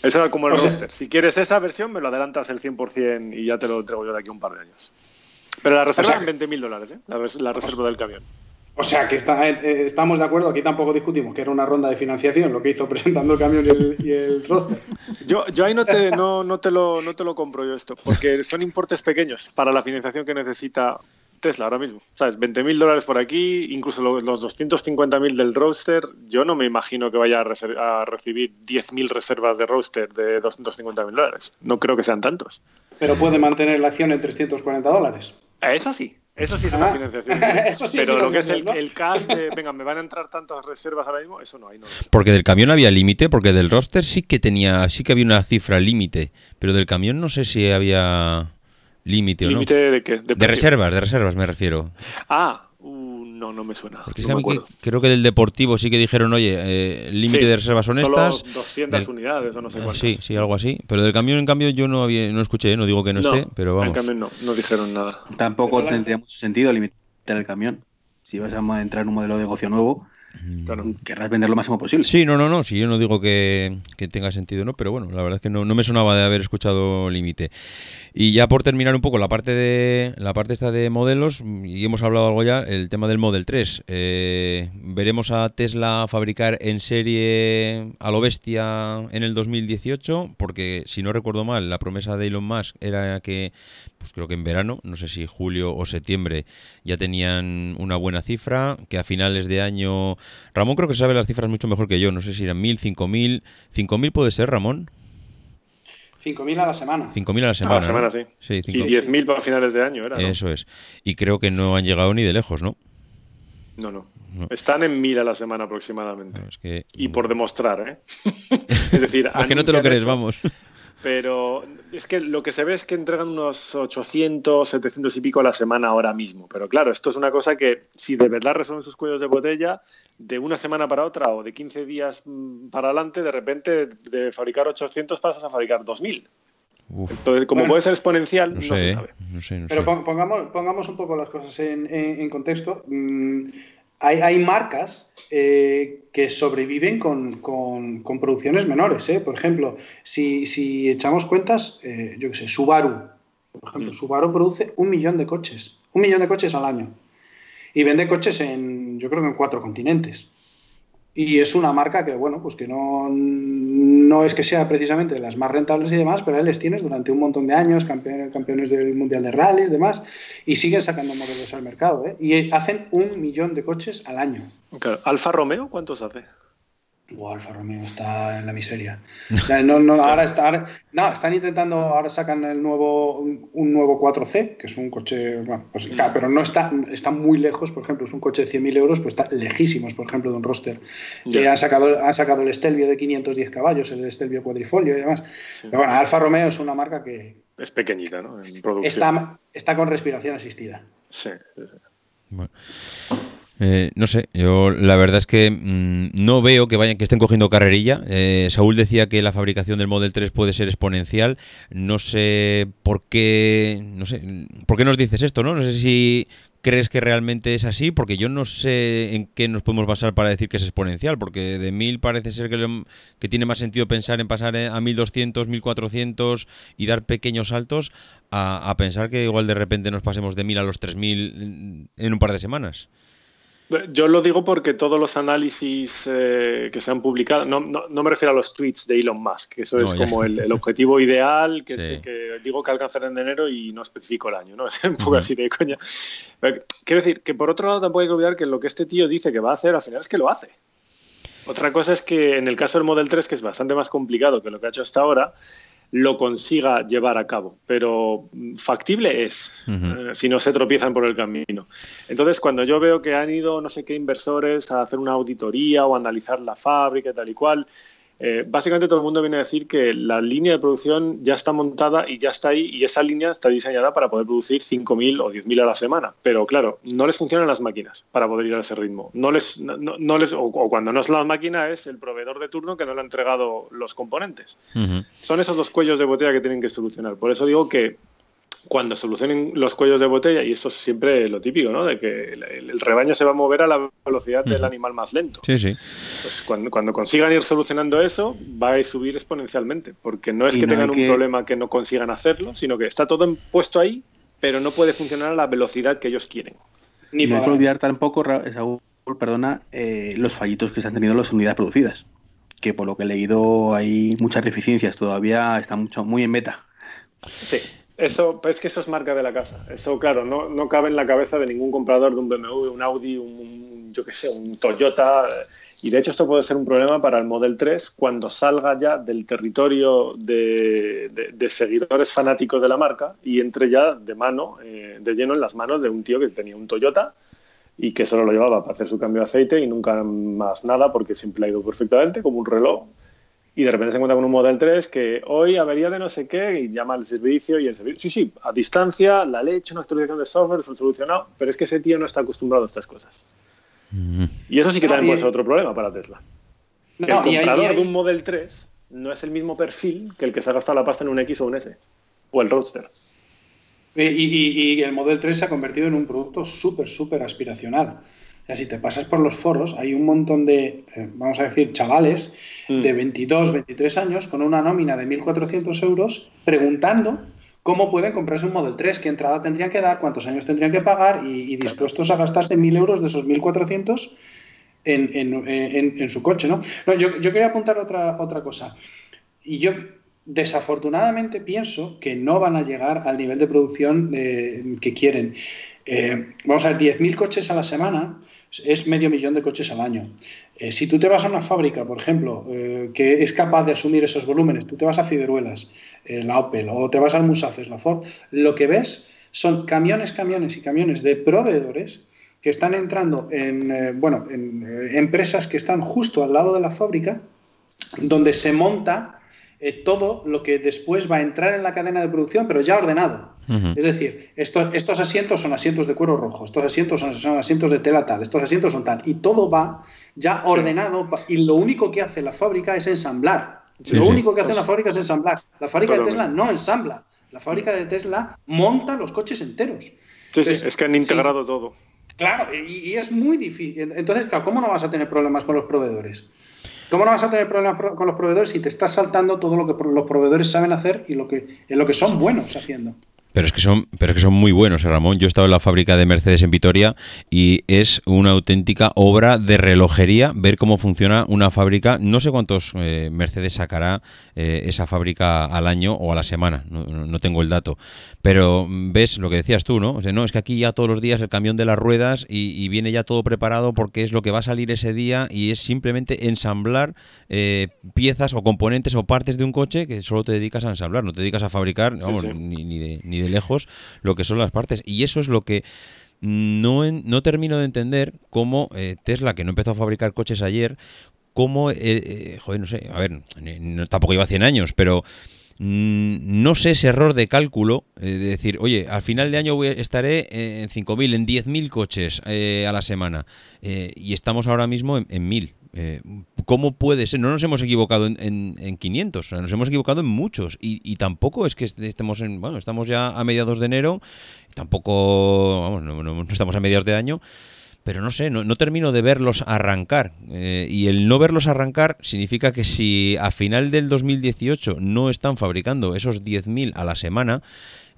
Eso era como el roster. Si quieres esa versión, me lo adelantas el 100% y ya te lo entrego yo de aquí un par de años. Pero la reserva es 20.000 dólares, ¿eh? la, reserva del camión. O sea que está, eh, eh, estamos de acuerdo, aquí tampoco discutimos que era una ronda de financiación lo que hizo presentando el camión y el, roster. Yo, yo ahí no te, no, no, te lo, no te lo compro yo esto, porque son importes pequeños para la financiación que necesita Tesla ahora mismo. ¿Sabes? 20.000 dólares por aquí, incluso los, 250.000 del roadster. Yo no me imagino que vaya a, recibir 10.000 reservas de roadster de 250.000 dólares. No creo que sean tantos. Pero puede mantener la acción en 340 dólares. Eso sí. Eso sí es una ah. financiación. eso sí Pero lo que es el, cash de, venga, me van a entrar tantas reservas ahora mismo, eso no hay. No. Porque del camión había límite, porque del roster sí que tenía, sí que había una cifra límite, pero del camión no sé si había límite o no. de qué? De, reservas, de reservas me refiero. Ah, uh, no, no me suena. Porque creo que del deportivo sí que dijeron, oye, eh, límite de reservas son estas. 200 unidades o no sé cuántas. Sí, sí, algo así. Pero del camión, en cambio, yo no había, no escuché, no digo que no, esté, pero vamos. En cambio, no, no dijeron nada. Tampoco tendría mucho sentido limitar el camión. Si vas a entrar en un modelo de negocio nuevo, Querrás vender lo máximo posible. Sí, no, no, no. Si yo no digo que, tenga sentido, no, pero bueno, la verdad es que no, me sonaba de haber escuchado límite. Y ya por terminar un poco la parte de la parte esta de modelos, y hemos hablado algo ya, el tema del Model 3. Eh, veremos a Tesla fabricar en serie a lo bestia en el 2018, porque si no recuerdo mal, la promesa de Elon Musk era que, pues creo que en verano, no sé si julio o septiembre, ya tenían una buena cifra, que a finales de año Ramón creo que sabe las cifras mucho mejor que yo. No sé si eran mil, cinco mil. ¿Cinco mil puede ser, Ramón? 5.000 a la semana. 5.000 a la semana. A la semana, sí. sí y 10.000 para finales de año, era. Eso es. Y creo que no han llegado ni de lejos, ¿no? No, no. Están en 1.000 a la semana aproximadamente. Y por demostrar, ¿eh? es decir, que no te lo crees, vamos. Pero es que lo que se ve es que entregan unos 800, 700 y pico a la semana ahora mismo. Pero claro, esto es una cosa que si de verdad resuelven sus cuellos de botella, de una semana para otra o de 15 días mm, para adelante, de repente de fabricar 800 pasas a fabricar 2000. Entonces, como puede ser exponencial, no, se sabe. Pero pongamos, pongamos un poco las cosas en, contexto. Mm, hay, marcas eh, que sobreviven con, producciones menores. ¿eh? Por ejemplo, si, echamos cuentas, eh, yo qué sé, Subaru. Por ejemplo, mm. Subaru produce un millón de coches. Un millón de coches al año. Y vende coches en, yo creo que en cuatro continentes. Y es una marca que, bueno, pues que no, no es que sea precisamente de las más rentables y demás, pero ahí les tienes durante un montón de años, campeones, campeones del Mundial de Rally y demás, y siguen sacando modelos al mercado. ¿eh? Y hacen un millón de coches al año. ¿Alfa Romeo cuántos hace? Alfa Romeo está en la miseria. No, no, ahora, está, no, están intentando, ahora sacan el nuevo, un nuevo 4C, que es un coche, bueno, pues, pero no está, está muy lejos, por ejemplo, es un coche de 100.000 euros, pues está lejísimos, por ejemplo, de un roster. Que han sacado, han sacado el Stelvio de 510 caballos, el Stelvio cuadrifolio y demás. Pero bueno, Alfa Romeo es una marca que... Es pequeñita, ¿no? Está, está con respiración asistida. Sí, sí, sí. Bueno. Eh, no sé, yo la verdad es que mm, no veo que vayan que estén cogiendo carrerilla. Eh, Saúl decía que la fabricación del Model 3 puede ser exponencial. No sé por qué, no sé, por qué nos dices esto, ¿no? No sé si crees que realmente es así, porque yo no sé en qué nos podemos basar para decir que es exponencial, porque de 1000 parece ser que, que tiene más sentido pensar en pasar a 1200, 1400 y dar pequeños saltos a, a pensar que igual de repente nos pasemos de 1000 a los 3000 en un par de semanas. Yo lo digo porque todos los análisis eh, que se han publicado, no, me refiero a los tweets de Elon Musk, eso es como el, objetivo ideal que, que, digo que alcanzaré en enero y no especifico el año, ¿no? Es un poco así de coña. quiero decir que por otro lado tampoco hay que olvidar que lo que este tío dice que va a hacer al final es que lo hace. Otra cosa es que en el caso del Model 3, que es bastante más complicado que lo que ha hecho hasta ahora, lo consiga llevar a cabo. Pero factible es, eh, si no se tropiezan por el camino. Entonces, cuando yo veo que han ido no sé qué inversores a hacer una auditoría o analizar la fábrica y tal y cual, eh, básicamente todo el mundo viene a decir que la línea de producción ya está montada y ya está ahí y esa línea está diseñada para poder producir 5.000 o 10.000 a la semana. Pero claro, no les funcionan las máquinas para poder ir a ese ritmo. No les, no, les, o, cuando no es la máquina es el proveedor de turno que no le ha entregado los componentes. Son esos dos cuellos de botella que tienen que solucionar. Por eso digo que cuando solucionen los cuellos de botella, y esto es siempre lo típico, ¿no? De que el, rebaño se va a mover a la velocidad del animal más lento. Sí, sí. Pues cuando, cuando, consigan ir solucionando eso, va a subir exponencialmente, porque no es que tengan un problema que no consigan hacerlo, sino que está todo puesto ahí, pero no puede funcionar a la velocidad que ellos quieren. Ni no hay que olvidar tampoco, Saúl, perdona, eh, los fallitos que se han tenido las unidades producidas, que por lo que he leído hay muchas deficiencias, todavía están mucho, muy en meta. Sí. Eso, es que eso es marca de la casa. Eso, claro, no, no cabe en la cabeza de ningún comprador de un BMW, un Audi, un, yo qué sé, un Toyota. Y de hecho esto puede ser un problema para el Model 3 cuando salga ya del territorio de, seguidores fanáticos de la marca y entre ya de mano, eh, de lleno en las manos de un tío que tenía un Toyota y que solo lo llevaba para hacer su cambio de aceite y nunca más nada porque siempre ha ido perfectamente, como un reloj y de repente se encuentra con un Model 3 que hoy avería de no sé qué y llama al servicio y el servicio, sí, sí, a distancia, la leche, una actualización de software, se solucionado, pero es que ese tío no está acostumbrado a estas cosas. Y eso sí que también puede ser otro problema para Tesla. el comprador de un Model 3 no es el mismo perfil que el que se ha gastado la pasta en un X o un S, o el Roadster. Y, y el Model 3 se ha convertido en un producto súper, súper aspiracional si te pasas por los foros, hay un montón de, eh, vamos a decir, chavales de 22, mm. 23 años con una nómina de 1.400 euros preguntando cómo pueden comprarse un Model 3, qué entrada tendrían que dar, cuántos años tendrían que pagar y, dispuestos a gastarse 1.000 euros de esos 1.400 en, en, en, su coche. ¿no? yo, yo, quería apuntar otra, otra cosa. Y yo desafortunadamente pienso que no van a llegar al nivel de producción eh, que quieren. Eh, vamos a ver, 10.000 coches a la semana es medio millón de coches al año. Eh, si tú te vas a una fábrica, por ejemplo, eh, que es capaz de asumir esos volúmenes, tú te vas a Figueruelas, eh, la Opel, o te vas al Musafes, la Ford, lo que ves son camiones, camiones y camiones de proveedores que están entrando en, bueno, en empresas que están justo al lado de la fábrica, donde se monta todo lo que después va a entrar en la cadena de producción, pero ya ordenado. Es decir, estos, estos, asientos son asientos de cuero rojo, estos asientos son, asientos de tela tal, estos asientos son tal, y todo va ya ordenado y lo único que hace la fábrica es ensamblar. lo único que hace la fábrica es ensamblar. La fábrica de Tesla no ensambla. La fábrica de Tesla monta los coches enteros. Sí, sí, es que han integrado todo. Claro, y, es muy difícil. Entonces, ¿cómo no vas a tener problemas con los proveedores? ¿Cómo no vas a tener problemas con los proveedores si te estás saltando todo lo que los proveedores saben hacer y lo que, en lo que son buenos haciendo? Pero es que son, pero es que son muy buenos, ¿eh, Ramón. Yo he estado en la fábrica de Mercedes en Vitoria y es una auténtica obra de relojería ver cómo funciona una fábrica. No sé cuántos eh, Mercedes sacará eh, esa fábrica al año o a la semana, no, tengo el dato. Pero ves lo que decías tú, ¿no? O sea, no, es que aquí ya todos los días el camión de las ruedas y, viene ya todo preparado porque es lo que va a salir ese día y es simplemente ensamblar piezas o componentes o partes de un coche que solo te dedicas a ensamblar, no te dedicas a fabricar, vamos, Ni, ni, de, ni de lejos lo que son las partes. Y eso es lo que no, no termino de entender cómo eh, Tesla, que no empezó a fabricar coches ayer, cómo, eh, eh, joder, no sé, a ver, tampoco iba 100 años, pero mm, no sé ese error de cálculo de decir, oye, al final de año voy, estaré en 5.000, en 10.000 coches a la semana y estamos ahora mismo en, en 1.000. Eh, ¿Cómo puede ser? No nos hemos equivocado en, en, 500, nos hemos equivocado en muchos. Y, tampoco es que estemos en. Bueno, estamos ya a mediados de enero, tampoco. Vamos, no, estamos a mediados de año. Pero no sé, no, termino de verlos arrancar. Eh, y el no verlos arrancar significa que si a final del 2018 no están fabricando esos 10.000 a la semana,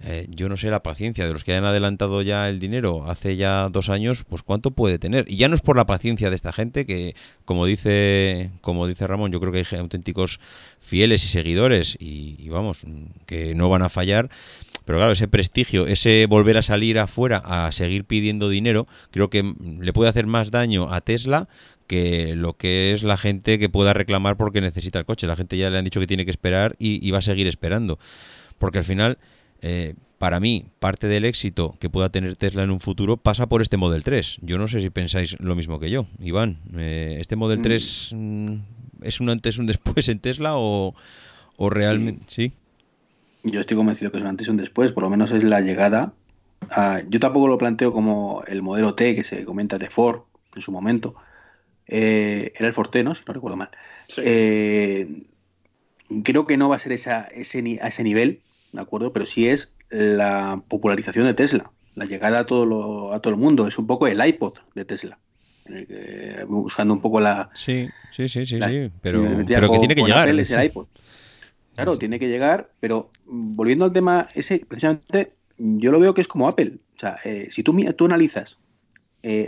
eh, yo no sé la paciencia de los que hayan adelantado ya el dinero hace ya dos años, pues cuánto puede tener. Y ya no es por la paciencia de esta gente que, como dice, como dice Ramón, yo creo que hay auténticos fieles y seguidores y, vamos, que no van a fallar. Pero claro, ese prestigio, ese volver a salir afuera a seguir pidiendo dinero, creo que le puede hacer más daño a Tesla que lo que es la gente que pueda reclamar porque necesita el coche. La gente ya le han dicho que tiene que esperar y, va a seguir esperando. Porque al final, eh, para mí, parte del éxito que pueda tener Tesla en un futuro pasa por este Model 3. Yo no sé si pensáis lo mismo que yo, Iván. Eh, ¿Este Model 3 mm. mm, es un antes, un después en Tesla o, realmente... ¿Sí? Yo estoy convencido que es un antes y un después, por lo menos es la llegada. yo tampoco lo planteo como el modelo T que se comenta de Ford en su momento, eh, era el Forte, ¿no? Si no recuerdo mal. Eh, creo que no va a ser esa, ese, a ese nivel, ¿de acuerdo? Pero sí es la popularización de Tesla, la llegada a todo, a todo el mundo. Es un poco el iPod de Tesla. buscando un poco la. Sí, sí, sí, sí, pero, pero que tiene que llegar. es el iPod. Claro, tiene que llegar, pero volviendo al tema ese, precisamente, yo lo veo que es como Apple. O sea, eh, si tú, tú analizas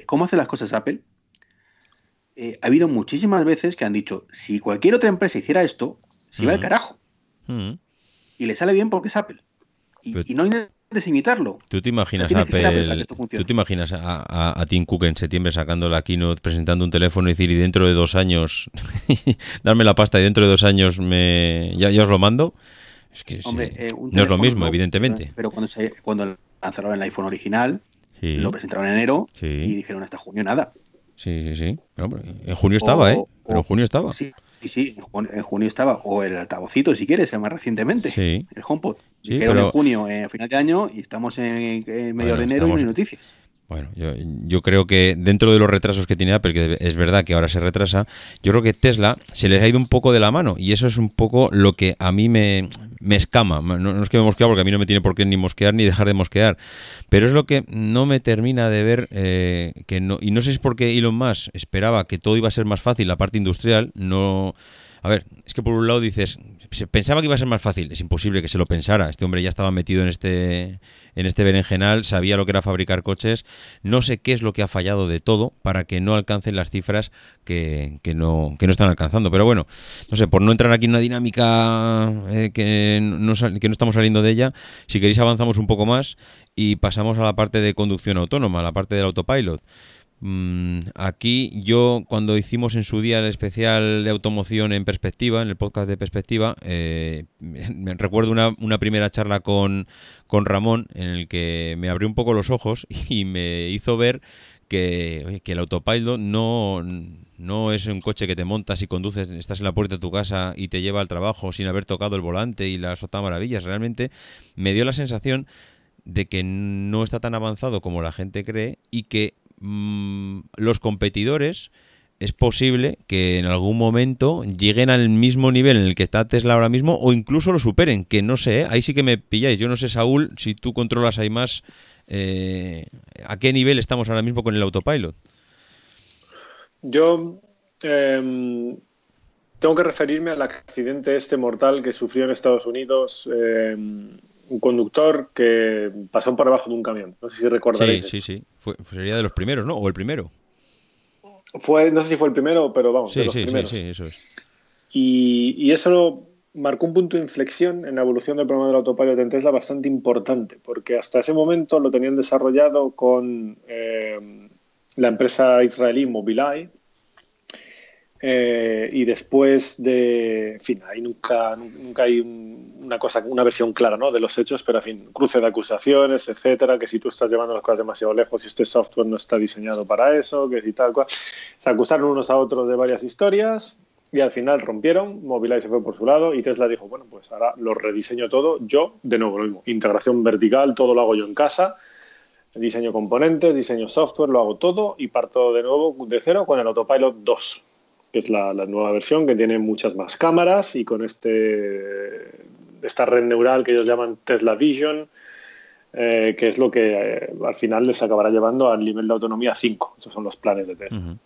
cómo hace las cosas Apple, eh, ha habido muchísimas veces que han dicho, si cualquier otra empresa hiciera esto, se va al carajo. Y le sale bien porque es Apple. Y, no hay de imitarlo. ¿Tú te imaginas Apple, ¿Tú te imaginas a, Tim Cook en septiembre sacando la keynote, presentando un teléfono y decir, y dentro de dos años, darme la pasta y dentro de dos años me ya, os lo mando? Es que eh, no es lo mismo, evidentemente. Pero cuando, se, cuando lanzaron el iPhone original, lo presentaron en enero y dijeron hasta junio nada. Sí, sí, sí. en junio estaba, ¿eh? Pero en junio estaba. Sí, sí, en junio estaba. O el altavocito, si quieres, más recientemente. Sí. El HomePod. Sí, pero en junio, eh, a final de año, y estamos en, medio de enero y no hay noticias. Bueno, yo, yo, creo que dentro de los retrasos que tiene Apple, que es verdad que ahora se retrasa, yo creo que Tesla se les ha ido un poco de la mano y eso es un poco lo que a mí me, me escama. No, es que me mosquea porque a mí no me tiene por qué ni mosquear ni dejar de mosquear, pero es lo que no me termina de ver eh, que no y no sé si es porque Elon Musk esperaba que todo iba a ser más fácil la parte industrial, no a ver, es que por un lado dices, pensaba que iba a ser más fácil, es imposible que se lo pensara. Este hombre ya estaba metido en este en este berenjenal, sabía lo que era fabricar coches. No sé qué es lo que ha fallado de todo para que no alcancen las cifras que, no, que no están alcanzando. Pero bueno, no sé, por no entrar aquí en una dinámica eh, que, no, que no estamos saliendo de ella, si queréis avanzamos un poco más y pasamos a la parte de conducción autónoma, a la parte del autopilot. Mm, aquí yo cuando hicimos en su día el especial de automoción en perspectiva, en el podcast de perspectiva, eh, recuerdo una, una, primera charla con, con Ramón en el que me abrió un poco los ojos y me hizo ver que, que el autopilot no, no es un coche que te montas y conduces, estás en la puerta de tu casa y te lleva al trabajo sin haber tocado el volante y las otras maravillas. Realmente me dio la sensación de que no está tan avanzado como la gente cree y que Mm, los competidores es posible que en algún momento lleguen al mismo nivel en el que está Tesla ahora mismo o incluso lo superen, que no sé, ¿eh? ahí sí que me pilláis. Yo no sé, Saúl, si tú controlas ahí más, eh, ¿a qué nivel estamos ahora mismo con el autopilot? Yo em, tengo que referirme al accidente este mortal que sufrió en Estados Unidos. Un conductor que pasó por debajo de un camión. No sé si recordaréis. Sí, sí, sí. sería de los primeros, ¿no? O el primero. Fue, no sé si fue el primero, pero vamos, sí, de los sí, primeros. Sí, sí, eso es. Y, y, eso marcó un punto de inflexión en la evolución del programa del autopilot en Tesla bastante importante, porque hasta ese momento lo tenían desarrollado con eh, la empresa israelí Mobileye, eh, y después de, en fin, ahí nunca, nunca hay una cosa, una versión clara ¿no? de los hechos, pero en fin, cruce de acusaciones, etcétera, que si tú estás llevando las cosas demasiado lejos y este software no está diseñado para eso, que si tal cual. Se acusaron unos a otros de varias historias y al final rompieron, Mobileye se fue por su lado y Tesla dijo, bueno, pues ahora lo rediseño todo yo, de nuevo lo mismo, integración vertical, todo lo hago yo en casa, diseño componentes, diseño software, lo hago todo y parto de nuevo de cero con el Autopilot 2 que es la, nueva versión, que tiene muchas más cámaras y con este, esta red neural que ellos llaman Tesla Vision, eh, que es lo que eh, al final les acabará llevando al nivel de autonomía 5. Esos son los planes de Tesla.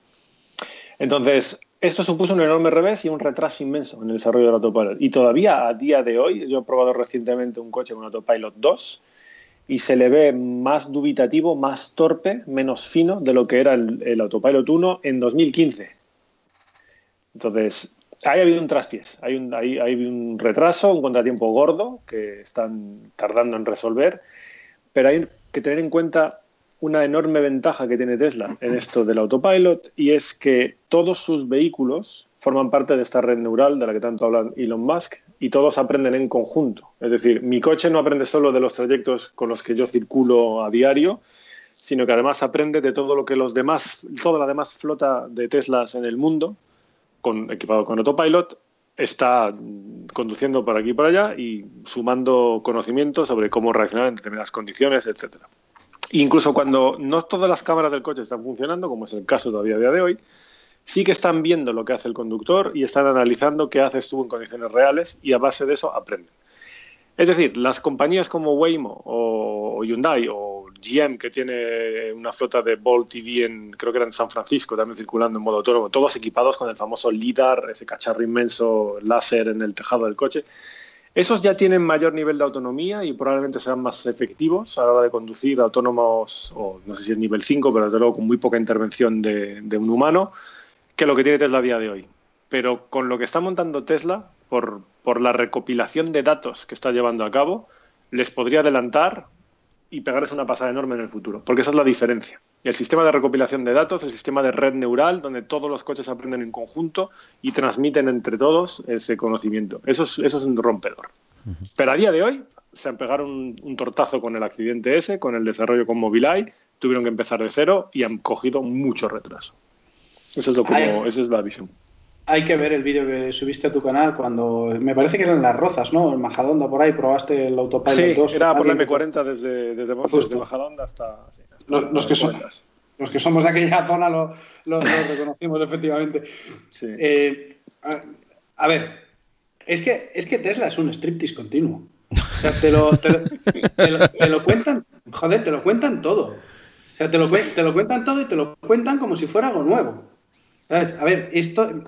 Entonces, esto supuso un enorme revés y un retraso inmenso en el desarrollo del autopilot. Y todavía a día de hoy, yo he probado recientemente un coche con autopilot 2 y se le ve más dubitativo, más torpe, menos fino de lo que era el, autopilot 1 en 2015. Entonces, ahí ha habido un traspiés, hay un, hay, hay un retraso, un contratiempo gordo que están tardando en resolver, pero hay que tener en cuenta una enorme ventaja que tiene Tesla en esto del autopilot y es que todos sus vehículos forman parte de esta red neural de la que tanto habla Elon Musk y todos aprenden en conjunto. Es decir, mi coche no aprende solo de los trayectos con los que yo circulo a diario, sino que además aprende de todo lo que los demás, toda la demás flota de Teslas en el mundo, con, equipado con autopilot, está conduciendo por aquí y por allá y sumando conocimiento sobre cómo reaccionar en determinadas condiciones, etcétera. Incluso cuando no todas las cámaras del coche están funcionando, como es el caso todavía a día de hoy, sí que están viendo lo que hace el conductor y están analizando qué haces tú en condiciones reales y a base de eso aprenden. Es decir, las compañías como Waymo o Hyundai o GM, que tiene una flota de Bolt TV en, creo que era en San Francisco, también circulando en modo autónomo, todos equipados con el famoso LIDAR, ese cacharro inmenso láser en el tejado del coche, esos ya tienen mayor nivel de autonomía y probablemente sean más efectivos a la hora de conducir autónomos, o no sé si es nivel 5, pero desde luego con muy poca intervención de, un humano, que lo que tiene Tesla a día de hoy. Pero con lo que está montando Tesla, por, por la recopilación de datos que está llevando a cabo, les podría adelantar y pegarles una pasada enorme en el futuro, porque esa es la diferencia. El sistema de recopilación de datos, el sistema de red neural, donde todos los coches aprenden en conjunto y transmiten entre todos ese conocimiento. Eso es, eso es un rompedor. Pero a día de hoy se han pegado un, tortazo con el accidente ese, con el desarrollo con Mobileye, tuvieron que empezar de cero y han cogido mucho retraso. Eso es, lo como, eso es la visión hay que ver el vídeo que subiste a tu canal cuando me parece que eran las Rozas, ¿no? En Majadonda por ahí probaste el autopilot sí, era por la M40 desde, desde, Majadonda hasta, los, que son, los, que somos de aquella zona lo, reconocimos efectivamente. Eh, a, ver, es que, es que Tesla es un striptease continuo. te, lo, te, lo, cuentan, joder, te lo cuentan todo. O sea, te lo, te lo cuentan todo y te lo cuentan como si fuera algo nuevo. A ver, esto,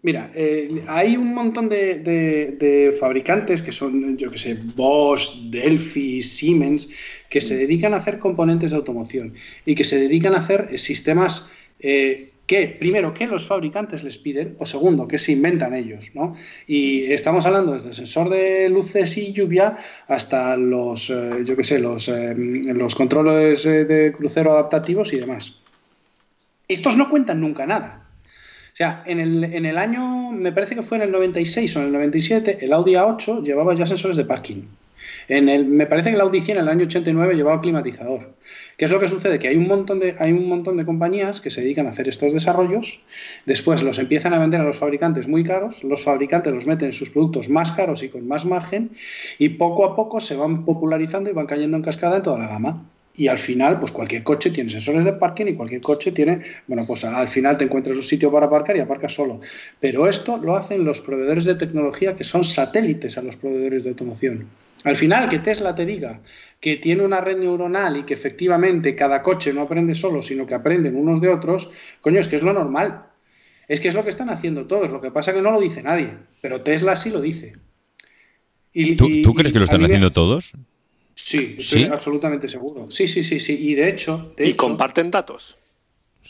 Mira, eh, hay un montón de, fabricantes que son, yo que sé, Bosch, Delphi, Siemens, que se dedican a hacer componentes de automoción y que se dedican a hacer sistemas eh, que, primero, que los fabricantes les piden, o segundo, que se inventan ellos, ¿no? Y estamos hablando desde el sensor de luces y lluvia hasta los, eh, yo que sé, los, los controles de crucero adaptativos y demás. Estos no cuentan nunca nada. O sea, en el, en el año, me parece que fue en el 96 o en el 97, el Audi A8 llevaba ya sensores de parking. En el, me parece que el Audi 100 en el año 89 llevaba climatizador. ¿Qué es lo que sucede? Que hay un, montón de, hay un montón de compañías que se dedican a hacer estos desarrollos, después los empiezan a vender a los fabricantes muy caros, los fabricantes los meten en sus productos más caros y con más margen, y poco a poco se van popularizando y van cayendo en cascada en toda la gama y al final, pues cualquier coche tiene sensores de parking y cualquier coche tiene, bueno, pues al final te encuentras un sitio para aparcar y aparcas solo. Pero esto lo hacen los proveedores de tecnología que son satélites a los proveedores de automoción. Al final, que Tesla te diga que tiene una red neuronal y que efectivamente cada coche no aprende solo, sino que aprenden unos de otros, coño, es que es lo normal. Es que es lo que están haciendo todos. Lo que pasa es que no lo dice nadie, pero Tesla sí lo dice. Y, ¿Tú, crees que lo están haciendo todos? Sí, estoy absolutamente seguro. Sí, sí, sí, sí. Y de hecho. ¿Y comparten datos?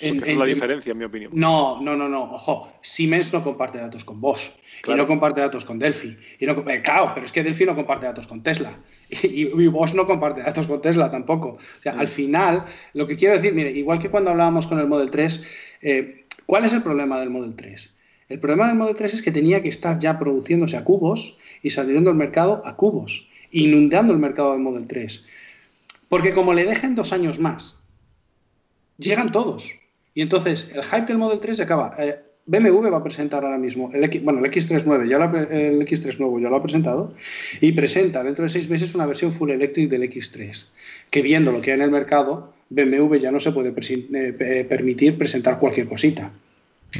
esa es la diferencia, en mi opinión. No, no, no, no. Ojo, Siemens no comparte datos con Bosch. Y no comparte datos con Delphi. Y no, eh, claro, pero es que Delphi no comparte datos con Tesla. Y, Bosch no comparte datos con Tesla tampoco. O sea, al mm. final, lo que quiero decir, mire, igual que cuando hablábamos con el Model 3, eh, ¿cuál es el problema del Model 3? El problema del Model 3 es que tenía que estar ya produciéndose a cubos y saliendo al mercado a cubos inundando el mercado de Model 3. Porque como le dejen dos años más, llegan todos. Y entonces el hype del Model 3 se acaba. Eh, BMW va a presentar ahora mismo el X, bueno, el X39, ya el X3 nuevo ya lo ha presentado, y presenta dentro de seis meses una versión full electric del X3, que viendo lo que hay en el mercado, BMW ya no se puede eh, permitir presentar cualquier cosita.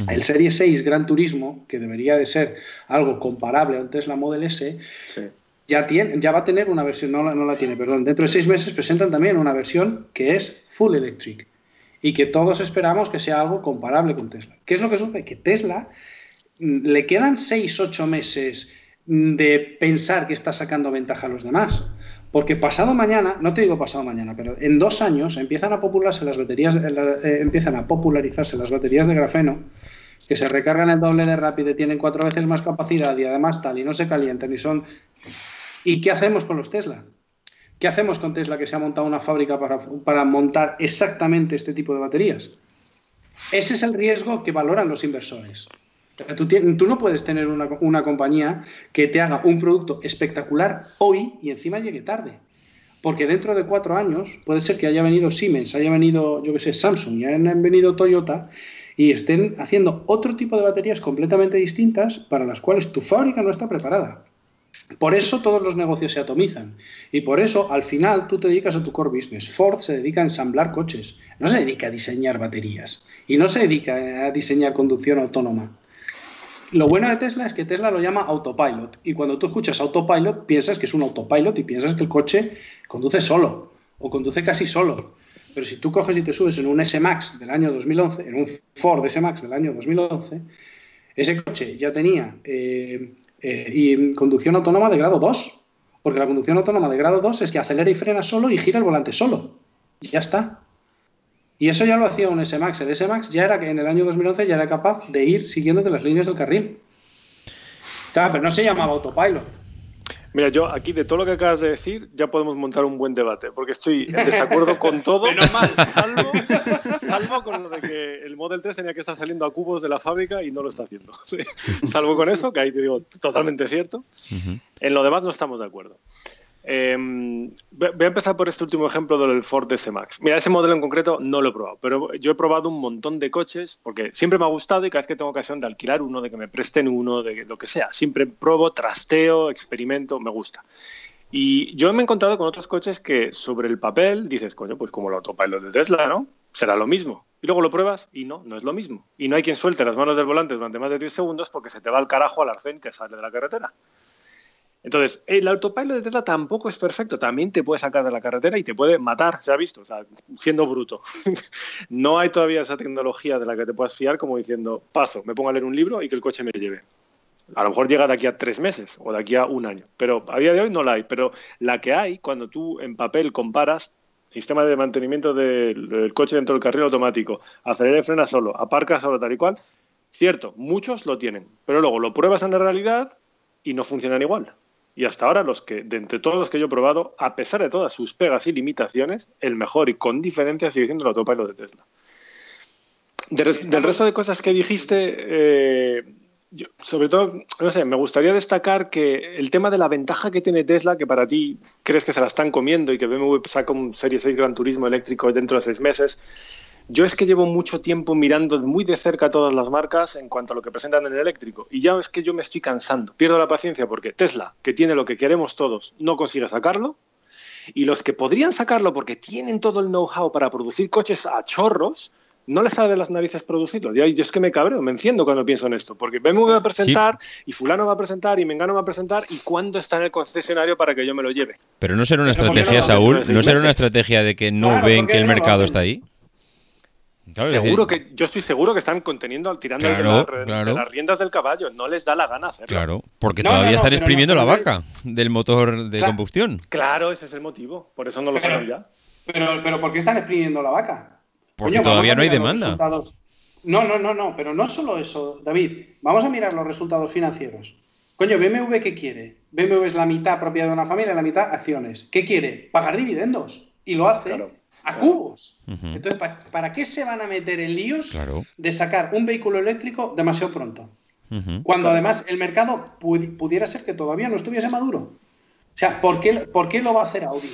El Serie 6 Gran Turismo, que debería de ser algo comparable a un Tesla Model S, ya, tiene, ya va a tener una versión, no la, no la tiene, perdón, dentro de seis meses presentan también una versión que es full electric. y que todos esperamos que sea algo comparable con Tesla. ¿Qué es lo que sucede? Que Tesla mm, le quedan 6, 8 meses mm, de pensar que está sacando ventaja a los demás. Porque pasado mañana, no te digo pasado mañana, pero en dos años empiezan a popularse las baterías, eh, empiezan a popularizarse las baterías de grafeno, que se recargan el doble de rápido tienen cuatro veces más capacidad y además tal, y no se calientan y son. ¿Y qué hacemos con los Tesla? ¿Qué hacemos con Tesla que se ha montado una fábrica para, montar exactamente este tipo de baterías? Ese es el riesgo que valoran los inversores. Tú, no puedes tener una, compañía que te haga un producto espectacular hoy y encima llegue tarde. Porque dentro de cuatro años puede ser que haya venido Siemens, haya venido, yo que sé, Samsung y hayan venido Toyota y estén haciendo otro tipo de baterías completamente distintas para las cuales tu fábrica no está preparada. Por eso todos los negocios se atomizan. Y por eso, al final, tú te dedicas a tu core business. Ford se dedica a ensamblar coches, no se dedica a diseñar baterías. Y no se dedica a diseñar conducción autónoma. Lo bueno de Tesla es que Tesla lo llama autopilot. Y cuando tú escuchas autopilot, piensas que es un autopilot y piensas que el coche conduce solo o conduce casi solo. Pero si tú coges y te subes en un S-Max del año 2011, en un Ford S-Max del año 2011, ese coche ya tenía eh, eh, y conducción autónoma de grado 2. Porque la conducción autónoma de grado 2 es que acelera y frena solo y gira el volante solo. Y ya está. Y eso ya lo hacía un S-Max. El S-Max ya era que en el año 2011 ya era capaz de ir siguiéndote las líneas del carril. Claro, pero no se llamaba autopilot. Mira, yo aquí de todo lo que acabas de decir ya podemos montar un buen debate, porque estoy en desacuerdo con todo, mal, salvo, salvo con lo de que el Model 3 tenía que estar saliendo a cubos de la fábrica y no lo está haciendo. Salvo con eso, que ahí te digo totalmente cierto. En lo demás no estamos de acuerdo. Em, voy a empezar por este último ejemplo del Ford S-Max. Mira, ese modelo en concreto no lo he probado, pero yo he probado un montón de coches porque siempre me ha gustado y cada vez que tengo ocasión de alquilar uno, de que me presten uno, de lo que sea, siempre pruebo, trasteo, experimento, me gusta. Y yo me he encontrado con otros coches que sobre el papel dices, coño, pues como el autopilot de Tesla, ¿no? Será lo mismo. Y luego lo pruebas y no, no es lo mismo. Y no hay quien suelte las manos del volante durante más de 10 segundos porque se te va al carajo al arcén que sale de la carretera. Entonces, el autopilot de Tesla tampoco es perfecto, también te puede sacar de la carretera y te puede matar, se ha visto, o sea, siendo bruto. no hay todavía esa tecnología de la que te puedas fiar como diciendo, paso, me pongo a leer un libro y que el coche me lleve. A lo mejor llega de aquí a tres meses o de aquí a un año, pero a día de hoy no la hay. Pero la que hay, cuando tú en papel comparas sistema de mantenimiento del, coche dentro del carril automático, acelera y frena solo, aparca solo, tal y cual, cierto, muchos lo tienen, pero luego lo pruebas en la realidad y no funcionan igual. Y hasta ahora, los que, de entre todos los que yo he probado, a pesar de todas sus pegas y limitaciones, el mejor y con diferencia sigue siendo el autopilot de Tesla. del resto de cosas que dijiste, eh, sobre todo, no sé, me gustaría destacar que el tema de la ventaja que tiene Tesla, que para ti crees que se la están comiendo y que BMW saca un Serie 6 Gran Turismo eléctrico dentro de seis meses, yo es que llevo mucho tiempo mirando muy de cerca todas las marcas en cuanto a lo que presentan en el eléctrico. Y ya es que yo me estoy cansando. Pierdo la paciencia porque Tesla, que tiene lo que queremos todos, no consigue sacarlo. Y los que podrían sacarlo porque tienen todo el know-how para producir coches a chorros, no les sale de las narices producirlo. Y yo es que me cabreo, me enciendo cuando pienso en esto, porque BMW va a presentar, y fulano va a presentar, y Mengano va a presentar, y cuándo está en el concesionario para que yo me lo lleve. Pero no será una estrategia, Saúl, no será una estrategia de que no ven que el mercado está ahí seguro que yo estoy seguro que están conteniendo, tirando de, las riendas del caballo. No les da la gana hacerlo. Claro, porque todavía están exprimiendo la vaca del motor de combustión. Claro, ese es el motivo. Por eso no lo saben ya. Pero, pero ¿por qué están exprimiendo la vaca? Porque todavía no hay demanda. No, no, no, no. Pero no solo eso, David. Vamos a mirar los resultados financieros. Coño, BMW, ¿qué quiere? BMW es la mitad propiedad de una familia, la mitad acciones. ¿Qué quiere? Pagar dividendos. Y lo hace a cubos. Entonces, ¿para, qué se van a meter en líos de sacar un vehículo eléctrico demasiado pronto? Cuando además el mercado pudiera ser que todavía no estuviese maduro. O sea, ¿por qué, ¿por qué lo va a hacer Audi?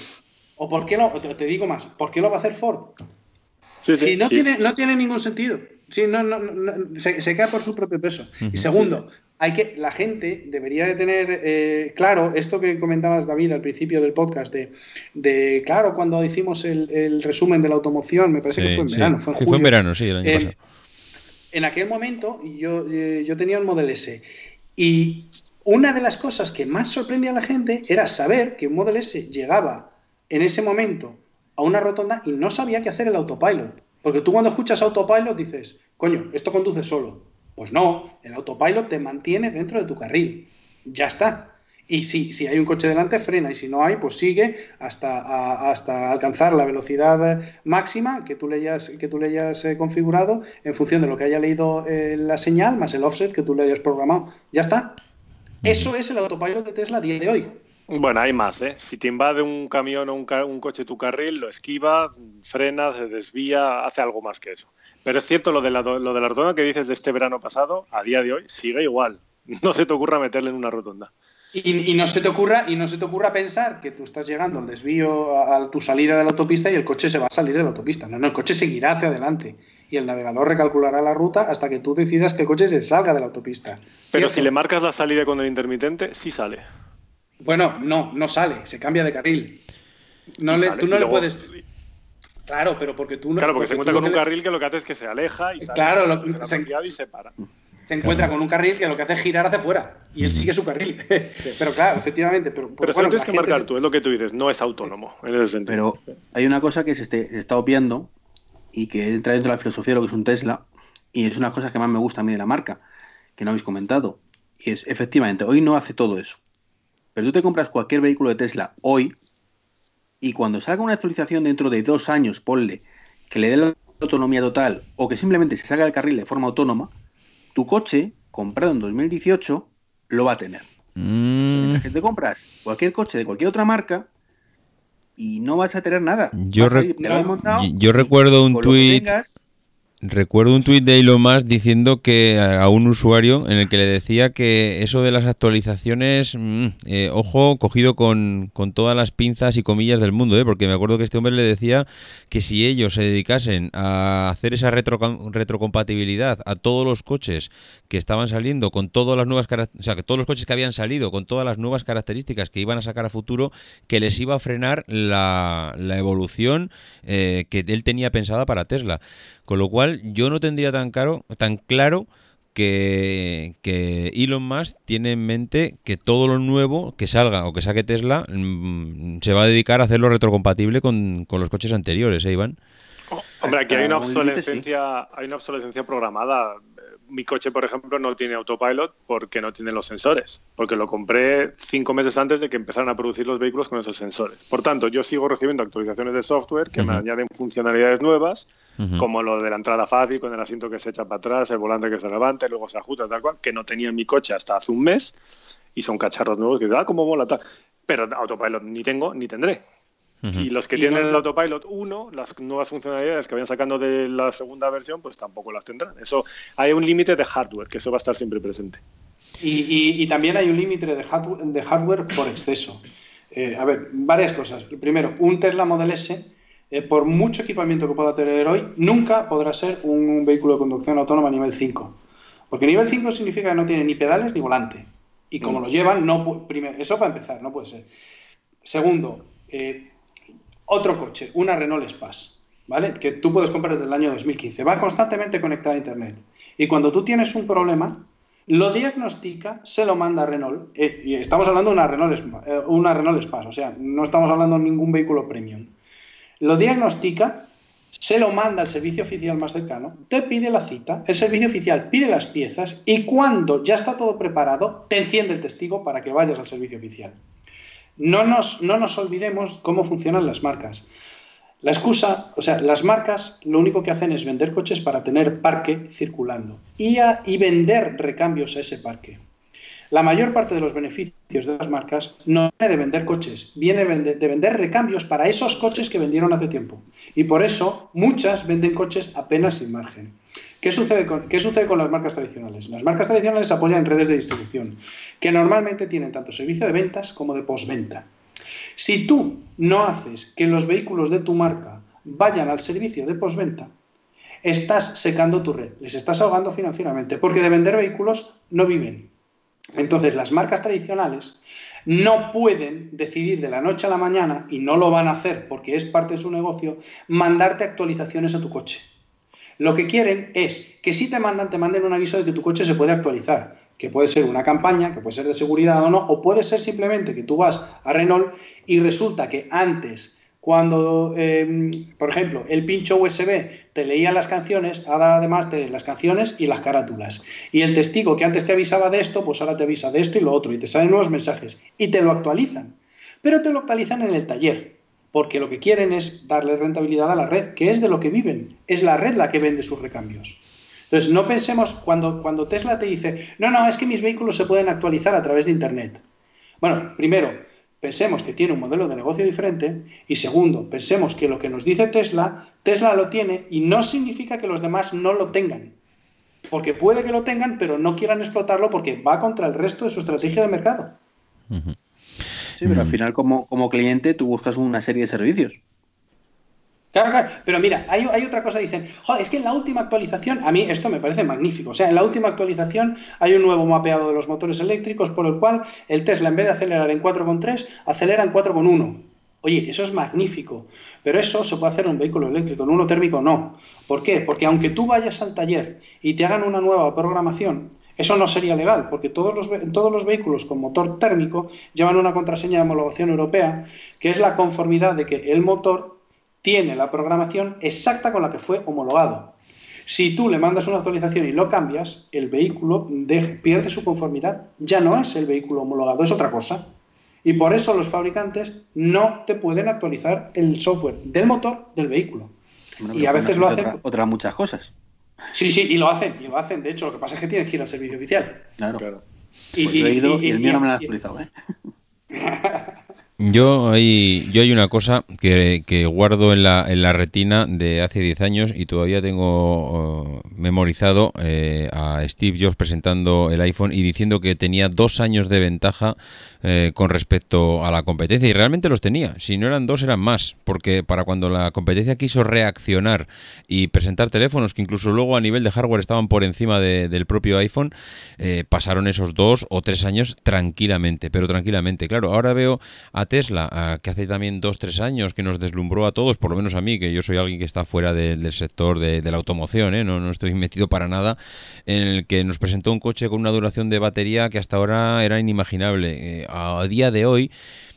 O por qué lo, te, digo más, ¿por qué lo va a hacer Ford? si no, tiene, no tiene ningún sentido. Sí, no, no, se, se, cae por su propio peso. Y segundo, hay que, la gente debería de tener eh, claro esto que comentabas, David, al principio del podcast, de, claro, cuando hicimos el, resumen de la automoción, me parece que fue en verano, fue en, fue en verano, sí, el año pasado. En aquel momento yo, eh, yo tenía un Model S y una de las cosas que más sorprendía a la gente era saber que un Model S llegaba en ese momento a una rotonda y no sabía qué hacer el autopilot. Porque tú cuando escuchas autopilot dices, coño, esto conduce solo. Pues no, el autopilot te mantiene dentro de tu carril. Ya está. Y si, si hay un coche delante, frena. Y si no hay, pues sigue hasta, hasta alcanzar la velocidad máxima que tú le hayas, que tú le hayas eh, configurado en función de lo que haya leído eh, la señal más el offset que tú le hayas programado. Ya está. Eso es el autopilot de Tesla a día de hoy. Bueno, hay más, ¿eh? Si te invade un camión o un, un coche tu carril, lo esquiva, frena, se desvía, hace algo más que eso. Pero es cierto, lo de la, lo de la rotonda que dices de este verano pasado, a día de hoy, sigue igual. No se te ocurra meterle en una rotonda. Y, no se te ocurra y no se te ocurra pensar que tú estás llegando al desvío a, tu salida de la autopista y el coche se va a salir de la autopista. No, no, el coche seguirá hacia adelante y el navegador recalculará la ruta hasta que tú decidas que el coche se salga de la autopista. Pero si le marcas la salida con el intermitente, sí sale. Bueno, no, no sale, se cambia de carril. No le, tú no le puedes. Claro, pero porque tú no. Claro, porque, se encuentra con un carril que lo que hace es que se aleja y sale. Claro, se... y se para se encuentra con un carril que lo que hace es girar hacia afuera y él sigue su carril. pero claro, efectivamente. Pero, pero bueno, tienes que marcar tú, es lo que tú dices, no es autónomo en ese sentido. Pero hay una cosa que se, se, está obviando y que entra dentro de la filosofía de lo que es un Tesla y es una cosa que más me gusta a mí de la marca, que no habéis comentado. Y es, efectivamente, hoy no hace todo eso. Pero tú te compras cualquier vehículo de Tesla hoy y cuando salga una actualización dentro de dos años, ponle, que le dé la autonomía total o que simplemente se salga del carril de forma autónoma, tu coche, comprado en 2018, lo va a tener. Mm. Mientras que te compras cualquier coche de cualquier otra marca y no vas a tener nada. Yo, yo recuerdo un tuit Recuerdo un tuit de Elon Musk diciendo que a un usuario en el que le decía que eso de las actualizaciones, mm, eh, ojo, cogido con, todas las pinzas y comillas del mundo, ¿eh? porque me acuerdo que este hombre le decía que si ellos se dedicasen a hacer esa retro, retrocompatibilidad a todos los coches que estaban saliendo con todas las nuevas o sea, que todos los coches que habían salido con todas las nuevas características que iban a sacar a futuro, que les iba a frenar la, la evolución eh, que él tenía pensada para Tesla. Con lo cual, yo no tendría tan, caro, tan claro que, que, Elon Musk tiene en mente que todo lo nuevo que salga o que saque Tesla mm, se va a dedicar a hacerlo retrocompatible con, con los coches anteriores, ¿eh, Iván? hombre, aquí hay una obsolescencia, hay una obsolescencia programada mi coche, por ejemplo, no tiene autopilot porque no tiene los sensores, porque lo compré cinco meses antes de que empezaran a producir los vehículos con esos sensores. Por tanto, yo sigo recibiendo actualizaciones de software que me añaden funcionalidades nuevas, como lo de la entrada fácil, con el asiento que se echa para atrás, el volante que se levanta y luego se ajusta, tal cual, que no tenía en mi coche hasta hace un mes, y son cacharros nuevos que, ah, cómo mola tal. Pero autopilot ni tengo ni tendré. Y los que tienen el Autopilot 1, las nuevas funcionalidades que vayan sacando de la segunda versión, pues tampoco las tendrán. Eso hay un límite de hardware, que eso va a estar siempre presente. Y, también hay un límite de, hardware, por exceso. Eh, a ver, varias cosas. Primero, un Tesla Model S, eh, por mucho equipamiento que pueda tener hoy, nunca podrá ser un, vehículo de conducción autónoma a nivel 5. Porque nivel 5 significa que no tiene ni pedales ni volante. Y como mm. lo llevan, no primero, eso para empezar, no puede ser. Segundo, eh, otro coche, una Renault Espace, ¿vale? Que tú puedes comprar desde el año 2015. Va constantemente conectada a Internet. Y cuando tú tienes un problema, lo diagnostica, se lo manda a Renault. Eh, y estamos hablando de una Renault, eh, una Renault Espace, o sea, no estamos hablando de ningún vehículo premium. Lo diagnostica, se lo manda al servicio oficial más cercano, te pide la cita, el servicio oficial pide las piezas y cuando ya está todo preparado, te enciende el testigo para que vayas al servicio oficial. No nos, no nos olvidemos cómo funcionan las marcas. La excusa, o sea, las marcas lo único que hacen es vender coches para tener parque circulando y, y vender recambios a ese parque. La mayor parte de los beneficios de las marcas no viene de vender coches, viene de vender recambios para esos coches que vendieron hace tiempo. Y por eso muchas venden coches apenas sin margen. ¿Qué sucede, con, ¿Qué sucede con las marcas tradicionales? Las marcas tradicionales apoyan redes de distribución, que normalmente tienen tanto servicio de ventas como de postventa. Si tú no haces que los vehículos de tu marca vayan al servicio de postventa, estás secando tu red, les estás ahogando financieramente, porque de vender vehículos no viven. Entonces, las marcas tradicionales no pueden decidir de la noche a la mañana, y no lo van a hacer porque es parte de su negocio, mandarte actualizaciones a tu coche. Lo que quieren es que si te mandan, te manden un aviso de que tu coche se puede actualizar, que puede ser una campaña, que puede ser de seguridad o no, o puede ser simplemente que tú vas a Renault y resulta que antes cuando, em, por ejemplo, el pincho USB te leía las canciones, ahora además te las canciones y las carátulas. Y el testigo que antes te avisaba de esto, pues ahora te avisa de esto y lo otro, y te salen nuevos mensajes. Y te lo actualizan. Pero te lo actualizan en el taller, porque lo que quieren es darle rentabilidad a la red, que es de lo que viven. Es la red la que vende sus recambios. Entonces, no pensemos cuando, cuando Tesla te dice, no, no, es que mis vehículos se pueden actualizar a través de Internet. Bueno, primero, pensemos que tiene un modelo de negocio diferente y segundo, pensemos que lo que nos dice Tesla, Tesla lo tiene y no significa que los demás no lo tengan. Porque puede que lo tengan, pero no quieran explotarlo porque va contra el resto de su estrategia de mercado. Sí, pero al final como, como cliente tú buscas una serie de servicios. Claro, claro. Pero mira, hay, otra cosa, dicen, joder, es que en la última actualización, a mí esto me parece magnífico. O sea, en la última actualización hay un nuevo mapeado de los motores eléctricos por el cual el Tesla, en vez de acelerar en 4,3, acelera en 4,1. Oye, eso es magnífico. Pero eso se puede hacer en un vehículo eléctrico, en uno térmico no. ¿Por qué? Porque aunque tú vayas al taller y te hagan una nueva programación, eso no sería legal, porque todos los, todos los vehículos con motor térmico llevan una contraseña de homologación europea, que es la conformidad de que el motor tiene la programación exacta con la que fue homologado. Si tú le mandas una actualización y lo cambias, el vehículo pierde su conformidad. Ya no es el vehículo homologado, es otra cosa. Y por eso los fabricantes no te pueden actualizar el software del motor del vehículo. y a veces lo hacen. Otras muchas cosas. Sí, sí, y lo hacen, y lo hacen. De hecho, lo que pasa es que tienes que ir al servicio oficial. Claro. Y, pues he ido y, el mío no me lo ha actualizado, ¿eh? Yo hay, yo hay una cosa que, que guardo en la, en la, retina de hace 10 años y todavía tengo uh, memorizado eh, a Steve Jobs presentando el iPhone y diciendo que tenía dos años de ventaja eh, con respecto a la competencia. Y realmente los tenía. Si no eran dos, eran más. Porque para cuando la competencia quiso reaccionar y presentar teléfonos que incluso luego a nivel de hardware estaban por encima del propio iPhone, eh, pasaron esos dos o tres años tranquilamente. Pero tranquilamente. Claro, ahora veo a Tesla, que hace también dos, tres años que nos deslumbró a todos, por lo menos a mí, que yo soy alguien que está fuera del sector de, la automoción, ¿eh? no, no estoy metido para nada, en el que nos presentó un coche con una duración de batería que hasta ahora era inimaginable a día de hoy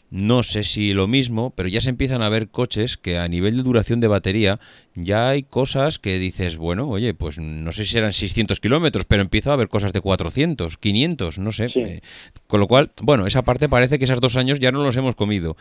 no sé si lo mismo, pero ya se empiezan a ver coches que a nivel de duración de batería ya hay cosas que dices, bueno, oye, pues no sé si eran 600 kilómetros, pero empiezo a ver cosas de 400, 500, no sé. Eh, con lo cual, bueno, esa parte parece que esos dos años ya no los hemos comido.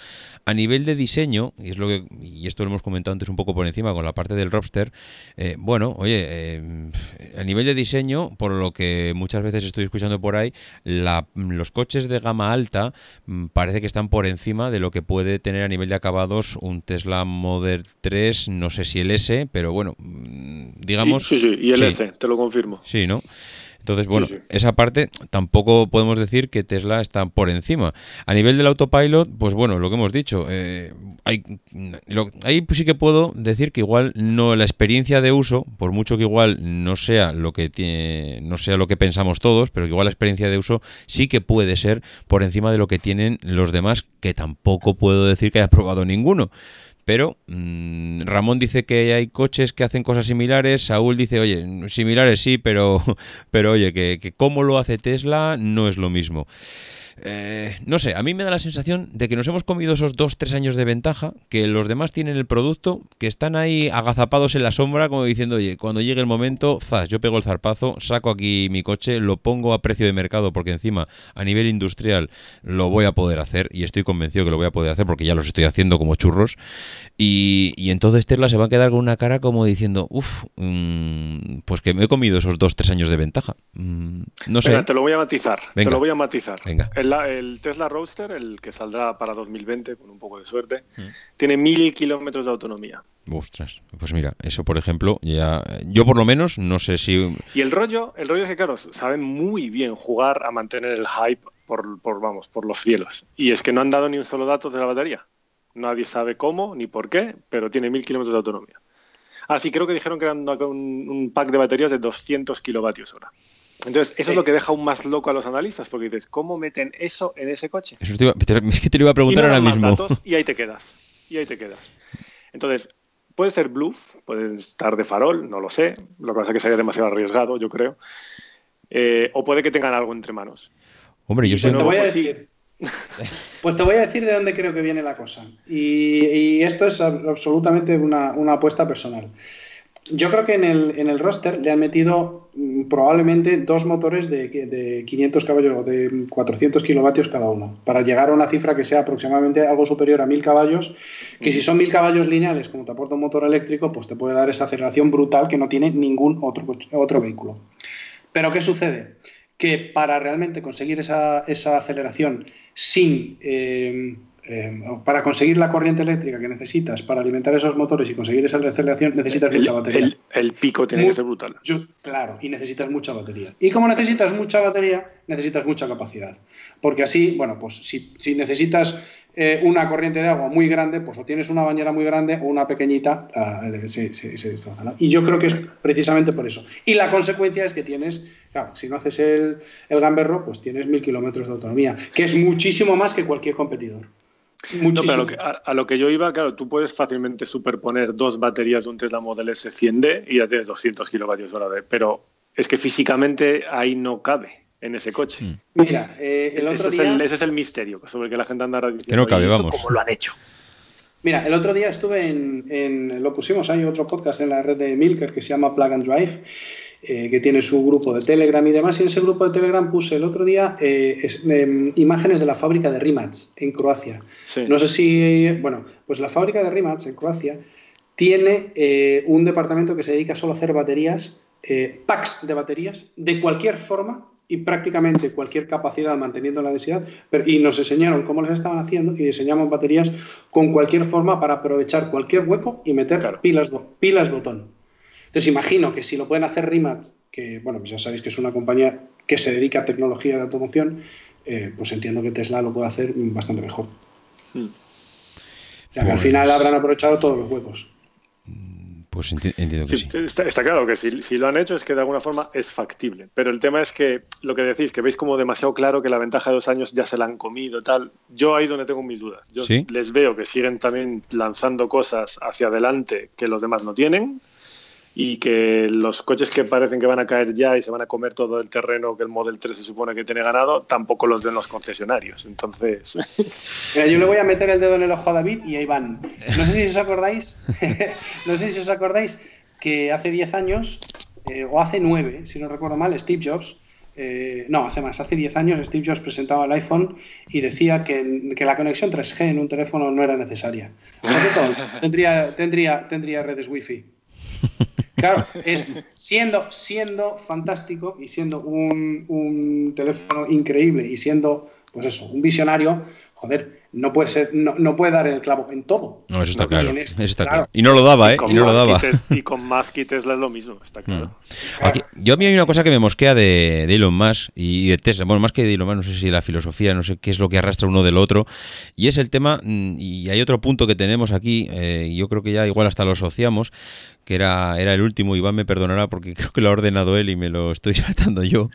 A nivel de diseño, y es lo que, y esto lo hemos comentado antes un poco por encima con la parte del Robster, eh, bueno, oye, eh, a nivel de diseño, por lo que muchas veces estoy escuchando por ahí, los coches de gama alta mm, parece que están por encima de lo que puede tener a nivel de acabados un Tesla Model 3, no sé si el S pero bueno, mm, digamos... Sí, sí, y el S, te lo confirmo. Sí, ¿no? Entonces, bueno, esa parte tampoco podemos decir que Tesla está por encima. A nivel del autopilot, pues bueno, lo que hemos dicho, eh, hay, ahí sí que puedo decir que igual no la experiencia de uso, por mucho que igual no sea lo que tiene, no sea lo que pensamos todos, pero que igual la experiencia de uso sí que puede ser por encima de lo que tienen los demás, que tampoco puedo decir que haya probado ninguno. Pero mm, Ramón dice que hay coches que hacen cosas similares, Saúl dice, oye, similares sí, pero, pero oye, que, que cómo lo hace Tesla no es lo mismo. Eh, no sé, a mí me da la sensación de que nos hemos comido esos dos, tres años de ventaja, que los demás tienen el producto, que están ahí agazapados en la sombra, como diciendo, oye, cuando llegue el momento, zas, yo pego el zarpazo, saco aquí mi coche, lo pongo a precio de mercado, porque encima, a nivel industrial, lo voy a poder hacer, y estoy convencido que lo voy a poder hacer, porque ya los estoy haciendo como churros, y, entonces Tesla se va a quedar con una cara como diciendo, uff, mm, pues que me he comido esos dos, tres años de ventaja. Mm, no sé. te lo voy a matizar, te lo voy a matizar. Venga el, Tesla Roadster, el que saldrá para 2020 con un poco de suerte, mm. tiene mil kilómetros de autonomía. Ostras, pues mira, eso por ejemplo, ya yo por lo menos no sé si... Y el rollo, el rollo es que claro, saben muy bien jugar a mantener el hype por, por, vamos, por los cielos. Y es que no han dado ni un solo dato de la batería. Nadie sabe cómo ni por qué, pero tiene mil kilómetros de autonomía. Así creo que dijeron que eran un, un pack de baterías de 200 kilovatios hora. Entonces, eso es lo que deja aún más loco a los analistas, porque dices, ¿cómo meten eso en ese coche? es que te lo iba a preguntar ahora mismo. y ahí te quedas. Y ahí te quedas. Entonces, puede ser bluff, puede estar de farol, no lo sé. Lo que pasa es que sería demasiado arriesgado, yo creo. Eh, o puede que tengan algo entre manos. Hombre, yo sé. Pues te voy a decir, Pues te voy a decir de dónde creo que viene la cosa. Y, esto es absolutamente una, apuesta personal. Yo creo que en el, en el, roster le han metido mm, probablemente dos motores de, de 500 caballos o de 400 kilovatios cada uno, para llegar a una cifra que sea aproximadamente algo superior a 1000 caballos, que si son 1000 caballos lineales, como te aporta un motor eléctrico, pues te puede dar esa aceleración brutal que no tiene ningún otro, otro vehículo. Pero ¿qué sucede? Que para realmente conseguir esa, esa aceleración sin... Eh, eh, para conseguir la corriente eléctrica que necesitas para alimentar esos motores y conseguir esa aceleración, necesitas mucha batería. El, pico tiene que ser brutal. claro, y necesitas mucha batería. Y como necesitas mucha batería, necesitas mucha capacidad. Porque así, bueno, pues si, si necesitas eh, una corriente de agua muy grande, pues o tienes una bañera muy grande o una pequeñita, uh, se, destroza. Y yo creo que es precisamente por eso. Y la consecuencia es que tienes, claro, si no haces el, el gamberro, pues tienes mil kilómetros de autonomía, que es muchísimo más que cualquier competidor. No, pero a lo, que, a, lo, que, yo iba, claro, tú puedes fácilmente superponer dos baterías de un Tesla Model S 100D y ya tienes 200 kilovatios hora de, pero es que físicamente ahí no cabe en ese coche. Mm. Mira, eh, el otro ese, día... es el, ese es el misterio sobre que la gente anda diciendo, que no cabe, vamos. ¿Cómo lo han hecho? Mira, el otro día estuve en, lo pusimos, hay otro podcast en la red de Milker que se llama Plug and Drive, eh, que tiene su grupo de Telegram y demás, y en ese grupo de Telegram puse el otro día eh, em, imágenes de la fábrica de Rimac en Croacia. No sé si, bueno, pues la fábrica de Rimac en Croacia tiene un departamento que se dedica solo a hacer baterías, packs de baterías, de cualquier forma, y prácticamente cualquier capacidad manteniendo la densidad, y nos enseñaron cómo les estaban haciendo y diseñamos baterías con cualquier forma para aprovechar cualquier hueco y meter pilas, pilas botón. Entonces imagino que si lo pueden hacer Rimat, que bueno, pues ya sabéis que es una compañía que se dedica a tecnología de automoción, eh, pues entiendo que Tesla lo puede hacer bastante mejor. O sea, que al final pues habrán aprovechado todos los huecos. Pues entiendo que sí. Está, claro que si, lo han hecho es que de alguna forma es factible. Pero el tema es que lo que decís, que veis como demasiado claro que la ventaja de dos años ya se la han comido, tal. Yo ahí donde tengo mis dudas. Yo les veo que siguen también lanzando cosas hacia adelante que los demás no tienen y que los coches que parecen que van a caer ya y se van a comer todo el terreno que el Model 3 se supone que tiene ganado, tampoco los ven los concesionarios. Entonces. Mira, yo le voy a meter el dedo en el ojo a David y ahí van. No sé si os acordáis, no sé si os acordáis que hace 10 años, eh, o hace 9, si no recuerdo mal, Steve Jobs. Eh, no, hace más, hace 10 años Steve Jobs presentaba el iPhone y decía que, que la conexión 3G en un teléfono no era necesaria. Por cierto, tendría, tendría, tendría redes Wi-Fi. Claro, es siendo, siendo fantástico y siendo un, un teléfono increíble y siendo, pues eso, un visionario, joder, no puede ser, no, puede dar el clavo en todo. No, eso está, claro, eso está claro. Y no lo daba, ¿eh? Y, no lo daba. y con más Tesla es lo mismo, está claro. Mm. yo a mí hay una cosa que me mosquea de, de, Elon Musk y de Tesla. Bueno, más que de Elon Musk, no sé si la filosofía, no sé qué es lo que arrastra uno del otro. Y es el tema, mm, y hay otro punto que tenemos aquí, eh, yo creo que ya igual hasta lo asociamos, que era, era el último, Iván me perdonará porque creo que lo ha ordenado él y me lo estoy saltando yo.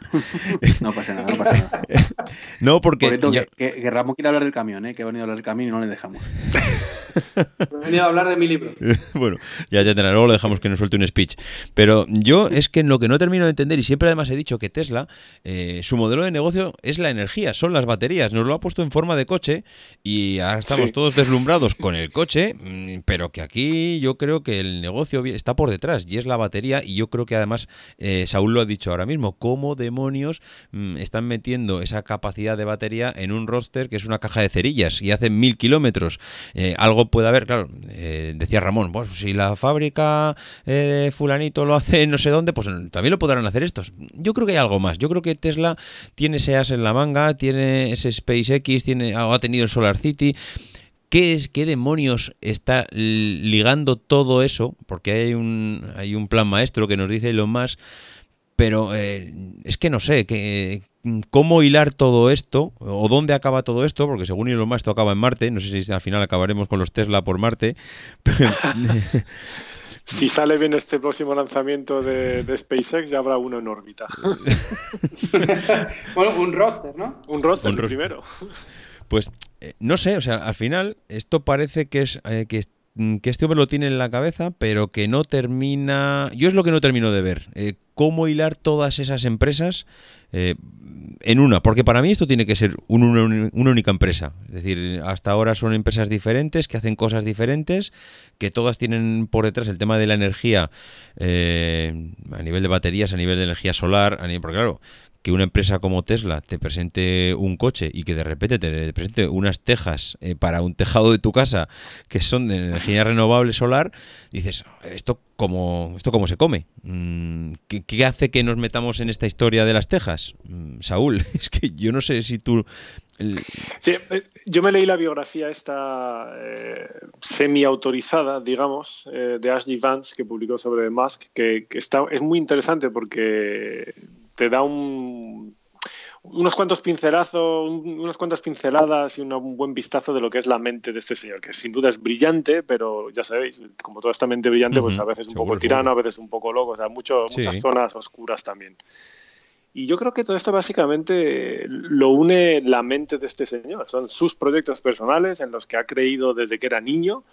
no pasa nada, no pasa nada. no, porque... que, Ramón quiere hablar del camión, ¿eh? que ha venido a hablar del camión y no le dejamos. He venido a hablar de mi libro. bueno, ya, ya luego lo dejamos que nos suelte un speech. Pero yo es que en lo que no termino de entender, y siempre además he dicho que Tesla, eh, su modelo de negocio es la energía, son las baterías. Nos lo ha puesto en forma de coche y ahora estamos todos deslumbrados con el coche, mm, pero que aquí yo creo que el negocio está por detrás y es la batería y yo creo que además eh, Saúl lo ha dicho ahora mismo, cómo demonios mm, están metiendo esa capacidad de batería en un roster que es una caja de cerillas y hace mil kilómetros. Eh, algo puede haber, claro, eh, decía Ramón, pues si la fábrica fulanito lo hace no sé dónde, pues también lo podrán hacer estos. Yo creo que hay algo más, yo creo que Tesla tiene ese as en la manga, tiene ese SpaceX, tiene, ha tenido el Solar City. ¿Qué, es, ¿Qué demonios está ligando todo eso? Porque hay un, hay un plan maestro que nos dice lo más, pero eh, es que no sé, que, cómo hilar todo esto o dónde acaba todo esto, porque según Elon Musk esto acaba en Marte, no sé si al final acabaremos con los Tesla por Marte. si sale bien este próximo lanzamiento de, SpaceX, ya habrá uno en órbita. bueno, un roster, ¿no? Un roster, un primero. Pues no sé, o sea, al final esto parece que es eh, que mm, que este hombre lo tiene en la cabeza, pero que no termina... Yo es lo que no termino de ver. Eh, cómo hilar todas esas empresas eh, en una, porque para mí esto tiene que ser una, única empresa. Es decir, hasta ahora son empresas diferentes que hacen cosas diferentes, que todas tienen por detrás el tema de la energía eh, a nivel de baterías, a nivel de energía solar, a nivel, porque claro, que una empresa como Tesla te presente un coche y que de repente te presente unas tejas eh, para un tejado de tu casa que son de energía renovable solar, dices, ¿esto cómo, esto cómo se come? Mm, ¿Qué, hace que nos metamos en esta historia de las tejas? Mm, Saúl, es que yo no sé si tú... Sí, eh, yo me leí la biografía esta eh, semi-autorizada, digamos, de Ashley Vance que publicó sobre Musk, que, que está, es muy interesante porque te da un, unos cuantos pincelazos, unas cuantas pinceladas y un buen vistazo de lo que es la mente de este señor, que sin duda es brillante, pero ya sabéis, como toda esta mente brillante, pues a veces un poco tirano, a veces un poco loco, o sea, mucho, muchas zonas oscuras también. Y yo creo que todo esto básicamente lo une la mente de este señor. Son sus proyectos personales en los que ha creído desde que era niño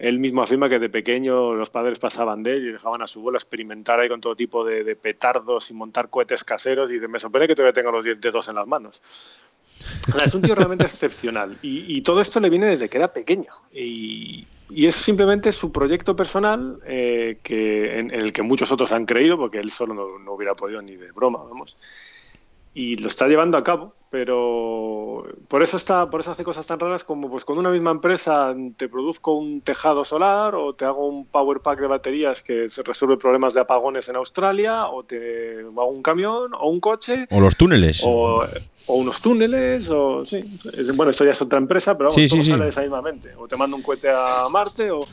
él mismo afirma que de pequeño los padres pasaban de él y dejaban a su abuelo experimentar ahí con todo tipo de, petardos y montar cohetes caseros y me sorprende que todavía tenga los dedos en las manos. es un tío realmente excepcional. Y, todo esto le viene desde que era pequeño. Y, es simplemente su proyecto personal eh, que, en, el que muchos otros han creído porque él solo no, no hubiera podido ni de broma, vamos y lo está llevando a cabo, pero por eso está, por eso hace cosas tan raras como pues con una misma empresa te produzco un tejado solar o te hago un power pack de baterías que resuelve problemas de apagones en Australia o te hago un camión o un coche o los túneles. o, unos túneles o sí, bueno esto ya es otra empresa pero vamos, todo sale de esa misma mente. O te mando un cohete a Marte o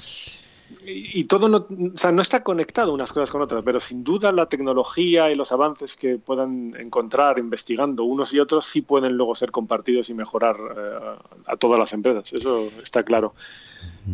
y, todo no, o sea, no está conectado unas cosas con otras, pero sin duda la tecnología y los avances que puedan encontrar investigando unos y otros sí pueden luego ser compartidos y mejorar eh, a todas las empresas, eso está claro.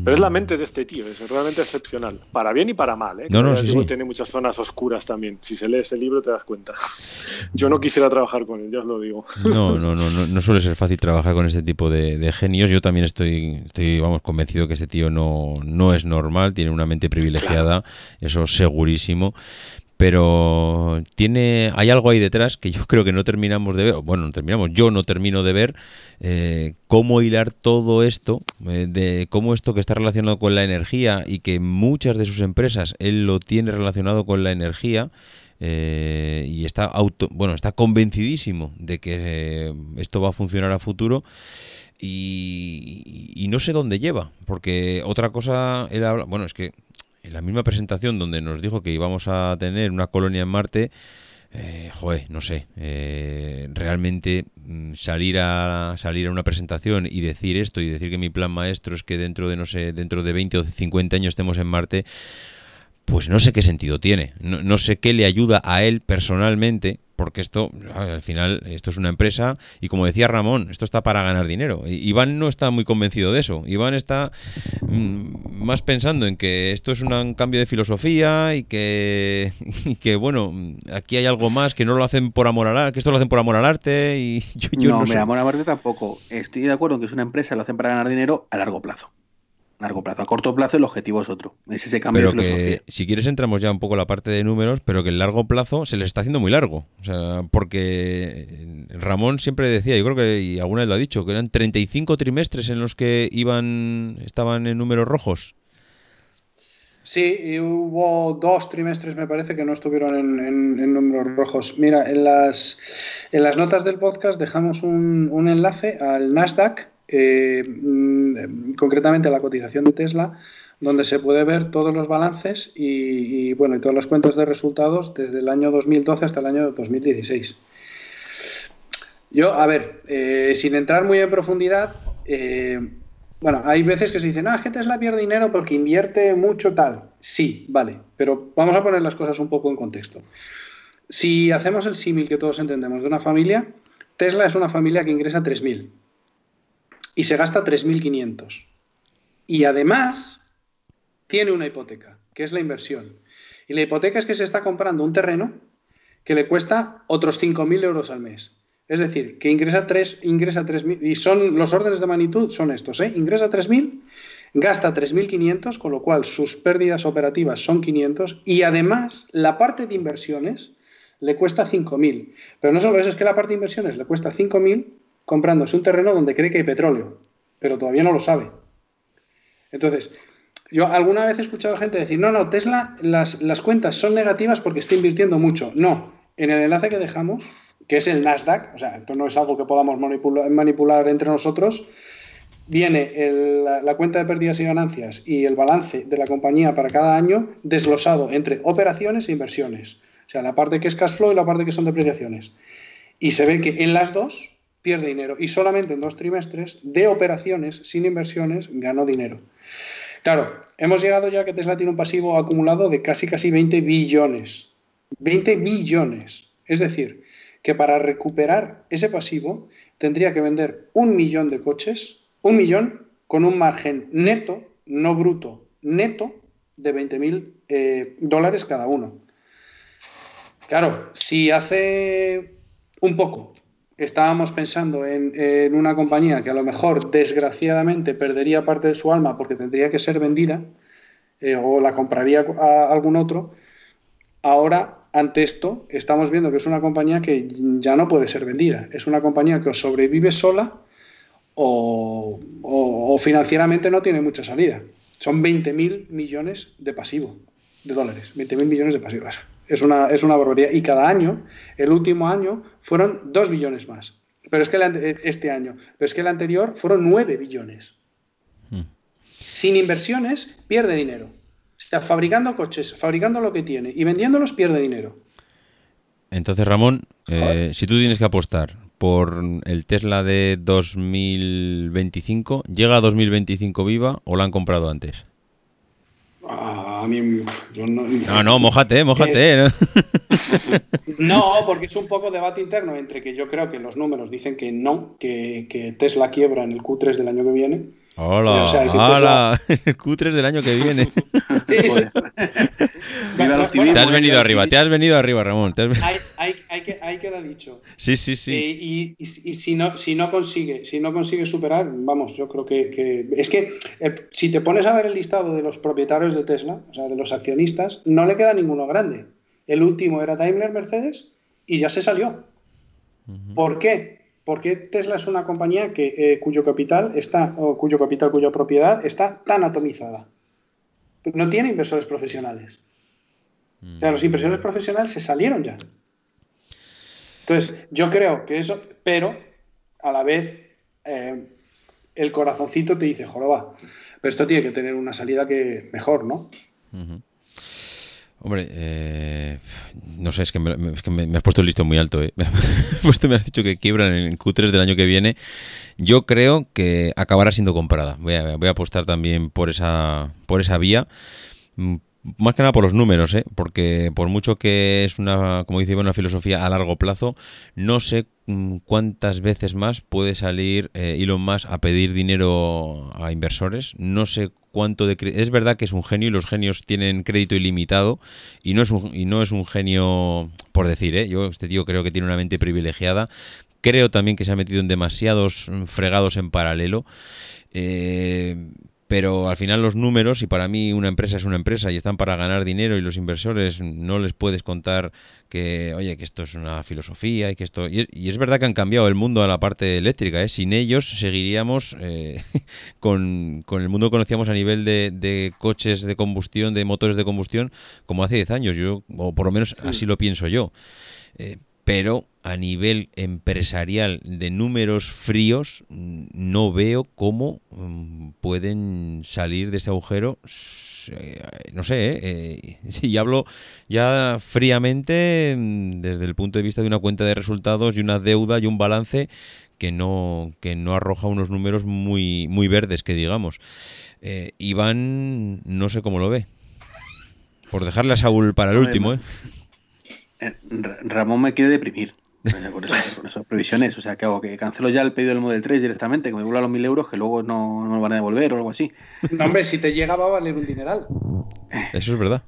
Pero es la mente de este tío, es realmente excepcional, para bien y para mal. ¿eh? No, no, sí, Tiene muchas zonas oscuras también. Si se lee ese libro te das cuenta. Yo no quisiera trabajar con él, ya os lo digo. No, no, no, no, suele ser fácil trabajar con este tipo de, genios. Yo también estoy, estoy, vamos, convencido que este tío no, no es normal, tiene una mente privilegiada, eso segurísimo pero tiene hay algo ahí detrás que yo creo que no terminamos de ver, bueno, no terminamos, yo no termino de ver eh, cómo hilar todo esto, eh, de cómo esto que está relacionado con la energía y que muchas de sus empresas él lo tiene relacionado con la energía. Eh, y está auto, bueno, está convencidísimo de que esto va a funcionar a futuro y, no sé dónde lleva, porque otra cosa, él habla, bueno, es que en la misma presentación donde nos dijo que íbamos a tener una colonia en Marte, eh, joder, no sé, eh, realmente mm, salir a salir a una presentación y decir esto y decir que mi plan maestro es que dentro de no sé, dentro de 20 o 50 años estemos en Marte, pues no sé qué sentido tiene, no, no sé qué le ayuda a él personalmente porque esto, al final, esto es una empresa y como decía Ramón, esto está para ganar dinero. Iván no está muy convencido de eso. Iván está mm, más pensando en que esto es un cambio de filosofía y que, que, bueno, aquí hay algo más que no lo hacen por amor al arte, que esto lo hacen por amor al arte y yo, no, no amor al arte tampoco. Estoy de acuerdo en que es una empresa, lo hacen para ganar dinero a largo plazo largo plazo. A corto plazo el objetivo es otro. Es ese cambio de filosofía. si quieres entramos ya un poco a la parte de números, pero que el largo plazo se les está haciendo muy largo. O sea, porque Ramón siempre decía, yo creo que y alguna vez lo ha dicho, que eran 35 trimestres en los que iban estaban en números rojos. Sí, y hubo dos trimestres, me parece, que no estuvieron en, números rojos. Mira, en las, en las notas del podcast dejamos un, un enlace al Nasdaq, eh, mm, concretamente la cotización de Tesla, donde se puede ver todos los balances y, bueno, y todas las cuentas de resultados desde el año 2012 hasta el año 2016. Yo, a ver, eh, sin entrar muy en profundidad, eh, bueno, hay veces que se dicen, ah, que Tesla pierde dinero porque invierte mucho tal. Sí, vale, pero vamos a poner las cosas un poco en contexto. Si hacemos el símil que todos entendemos de una familia, Tesla es una familia que ingresa 3.000 y se gasta 3.500. Y además tiene una hipoteca, que es la inversión. Y la hipoteca es que se está comprando un terreno que le cuesta otros 5.000 euros al mes. Es decir, que ingresa 3, ingresa 3.000, y son los órdenes de magnitud son estos, ¿eh? ingresa 3.000 gasta 3.500, con lo cual sus pérdidas operativas son 500 y además la parte de inversiones le cuesta 5.000. Pero no solo eso, es que la parte de inversiones le cuesta 5.000 comprándose un terreno donde cree que hay petróleo, pero todavía no lo sabe. Entonces, yo alguna vez he escuchado gente decir, no, no, Tesla, las, las cuentas son negativas porque está invirtiendo mucho. No, en el enlace que dejamos, que es el Nasdaq, o sea, esto no es algo que podamos manipular, entre nosotros, viene la, cuenta de pérdidas y ganancias y el balance de la compañía para cada año desglosado entre operaciones e inversiones. O sea, la parte que es cash flow y la parte que son depreciaciones. Y se ve que en las dos pierde dinero y solamente en dos trimestres de operaciones sin inversiones ganó dinero. Claro, hemos llegado ya que Tesla tiene un pasivo acumulado de casi casi 20 billones. 20 billones. Es decir, que para recuperar ese pasivo tendría que vender un millón de coches, un millón con un margen neto, no bruto, neto de 20 mil eh, dólares cada uno. Claro, si hace un poco estábamos pensando en, una compañía que a lo mejor desgraciadamente perdería parte de su alma porque tendría que ser vendida eh, o la compraría a algún otro, ahora ante esto estamos viendo que es una compañía que ya no puede ser vendida. Es una compañía que o sobrevive sola o, financieramente no tiene mucha salida. Son 20.000 millones de pasivo, de dólares, 20.000 millones de pasivos. Es una, es una barbaridad. Y cada año, el último año, fueron 2 billones más. Pero es que este año, pero es que el anterior fueron 9 billones. Hmm. Sin inversiones, pierde dinero fabricando coches, fabricando lo que tiene y vendiéndolos pierde dinero. Entonces, Ramón, eh, si tú tienes que apostar por el Tesla de 2025, ¿llega a 2025 viva o la han comprado antes? A mí, no, no, no, mojate, mojate. ¿no? porque es un poco debate interno entre que yo creo que los números dicen que no, que, que Tesla quiebra en el Q3 del año que viene Hola, hola, el Q3 del año que viene. te has venido arriba, te has venido arriba, Ramón. Hay, que, hay queda dicho. Sí, sí, sí. Eh, y, si, no, si, no consigue, si no consigue superar, vamos, yo creo que, es que eh, si te pones a ver el listado de los propietarios de Tesla, o sea, de los accionistas, no le queda ninguno grande. El último era Daimler Mercedes y ya se salió. ¿Por qué? Porque Tesla es una compañía que, eh, cuyo capital está, o cuyo capital, cuya propiedad está tan atomizada. No tiene inversores profesionales. O sea, los mm. inversores profesionales se salieron ya. Entonces, yo creo que eso, pero a la vez eh, el corazoncito te dice, joroba, pero esto tiene que tener una salida que mejor, ¿no? Hombre, eh, no sé, es que, me, has puesto el listo muy alto. ¿eh? Me, has me has dicho que quiebran en el Q3 del año que viene. Yo creo que acabará siendo comprada. Voy a, voy a apostar también por esa, por esa vía. Más que nada por los números, ¿eh? porque por mucho que es una, como dice una filosofía a largo plazo, no sé mm, cuántas veces más puede salir eh, Elon Musk a pedir dinero a inversores. No sé cuánto de es verdad que es un genio y los genios tienen crédito ilimitado y no es un, y no es un genio por decir, ¿eh? yo este tío creo que tiene una mente privilegiada. Creo también que se ha metido en demasiados fregados en paralelo. Eh, pero al final los números, y para mí una empresa es una empresa y están para ganar dinero y los inversores no les puedes contar que, oye, que esto es una filosofía y que esto... Y es, verdad que han cambiado el mundo a la parte eléctrica, ¿eh? sin ellos seguiríamos eh, con, el mundo que conocíamos a nivel de, coches de combustión, de motores de combustión, como hace 10 años, yo o por lo menos así lo pienso yo. Eh, pero a nivel empresarial de números fríos no veo cómo mm, pueden salir de ese agujero eh, no sé, ¿eh? eh si hablo ya fríamente mm, desde el punto de vista de una cuenta de resultados y una deuda y un balance que no, que no arroja unos números muy, muy verdes, que digamos. Eh, Iván, no sé cómo lo ve. Por dejarle a Saúl para el último, ¿eh? Eh, Ramón me quiere deprimir con, esas previsiones. O sea, ¿qué hago? ¿Que cancelo ya el pedido del Model 3 directamente? ¿Que me vuelva a los mil euros que luego no, no me van a devolver o algo así? No, hombre, si te llega va a valer un dineral. Eso es verdad.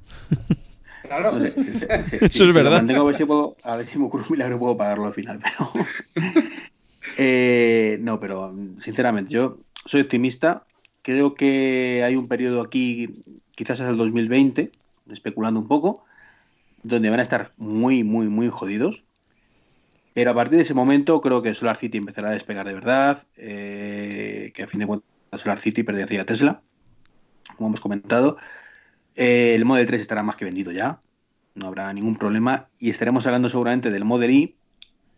Claro. Eso es verdad. a, ver si puedo, a ver si me ocurre un milagro puedo pagarlo al final. Pero... Eh, no, pero sinceramente, yo soy optimista creo que hay un periodo aquí, quizás hasta el 2020, especulando un poco, donde van a estar muy, muy, muy jodidos. Pero a partir de ese momento creo que Solar City empezará a despegar de verdad, eh, que a fin de cuentas Solar City pertenecía a Tesla, como hemos comentado. Eh, el Model 3 estará más que vendido ya, no habrá ningún problema. Y estaremos hablando seguramente del Model Y,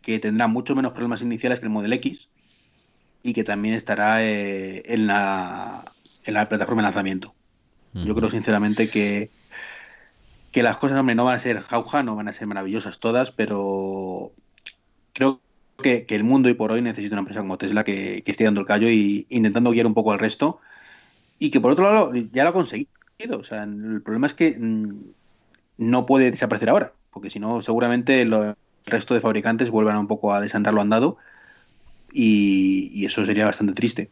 que tendrá mucho menos problemas iniciales que el Model X y que también estará eh, en, la, en la plataforma de lanzamiento. Yo creo sinceramente que, que las cosas, hombre, no van a ser jauja, no van a ser maravillosas todas, pero creo que, el mundo y por hoy necesita una empresa como Tesla que, esté dando el callo y intentando guiar un poco al resto y que por otro lado ya lo ha conseguido. O sea, el problema es que mm, no puede desaparecer ahora, porque si no seguramente el resto de fabricantes vuelvan un poco a desandar lo andado y, eso sería bastante triste.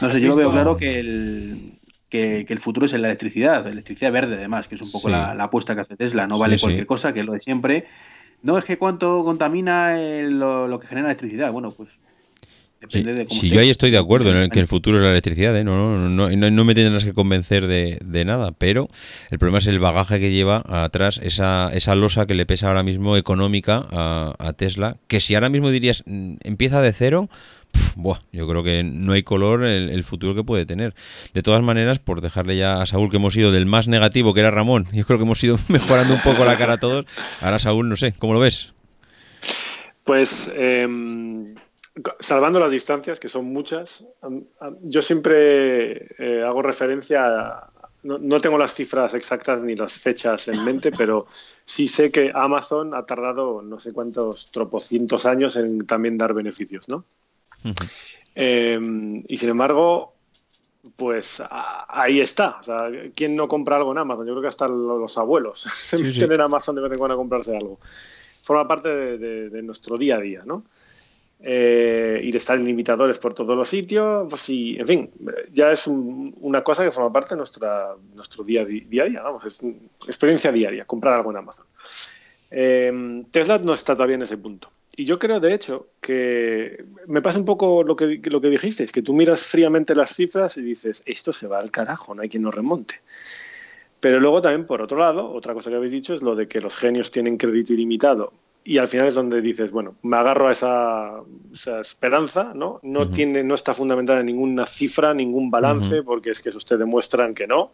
No sé, yo lo veo claro que el, que, el futuro es en la electricidad, electricidad verde además, que es un poco la, apuesta que hace Tesla, no vale cualquier cosa, que es lo de siempre. No es que cuánto contamina lo, que genera electricidad. Bueno, pues Depende de cómo si yo ahí estoy de acuerdo en el que el futuro es la electricidad, ¿eh? no, no, no, no, me tendrás que convencer de, de, nada, pero el problema es el bagaje que lleva atrás esa, esa losa que le pesa ahora mismo económica a, a Tesla, que si ahora mismo dirías mm, empieza de cero, yo creo que no hay color el, futuro que puede tener. De todas maneras, por dejarle ya a Saúl que hemos ido del más negativo, que era Ramón, yo creo que hemos ido mejorando un poco la cara a todos. Ahora, Saúl, no sé, ¿cómo lo ves? Pues em, salvando las distancias, que son muchas, yo siempre eh, hago referencia a, no, tengo las cifras exactas ni las fechas en mente, pero sí sé que Amazon ha tardado no sé cuántos tropocientos años en también dar beneficios, ¿no? Em, y sin embargo, pues ahí está. O sea, ¿quién no compra algo en Amazon? Yo creo que hasta los abuelos se meten en Amazon de vez en cuando a comprarse algo. Forma parte de, nuestro día a día, ¿no? Eh, y de estar limitadores por todos los sitios, pues sí, en fin, ya es una cosa que forma parte de nuestra, nuestro día, día a día, vamos, es experiencia diaria, comprar algo en Amazon. Em, Tesla no está todavía en ese punto. Y yo creo, de hecho, que me pasa un poco lo que, lo que dijiste, es que tú miras fríamente las cifras y dices, esto se va al carajo, no hay quien nos remonte. Pero luego también, por otro lado, otra cosa que habéis dicho es lo de que los genios tienen crédito ilimitado. Y al final es donde dices, bueno, me agarro a esa, esperanza, ¿no? No, tiene, no está fundamentada en ninguna cifra, ningún balance, porque es que eso ustedes demuestran que no.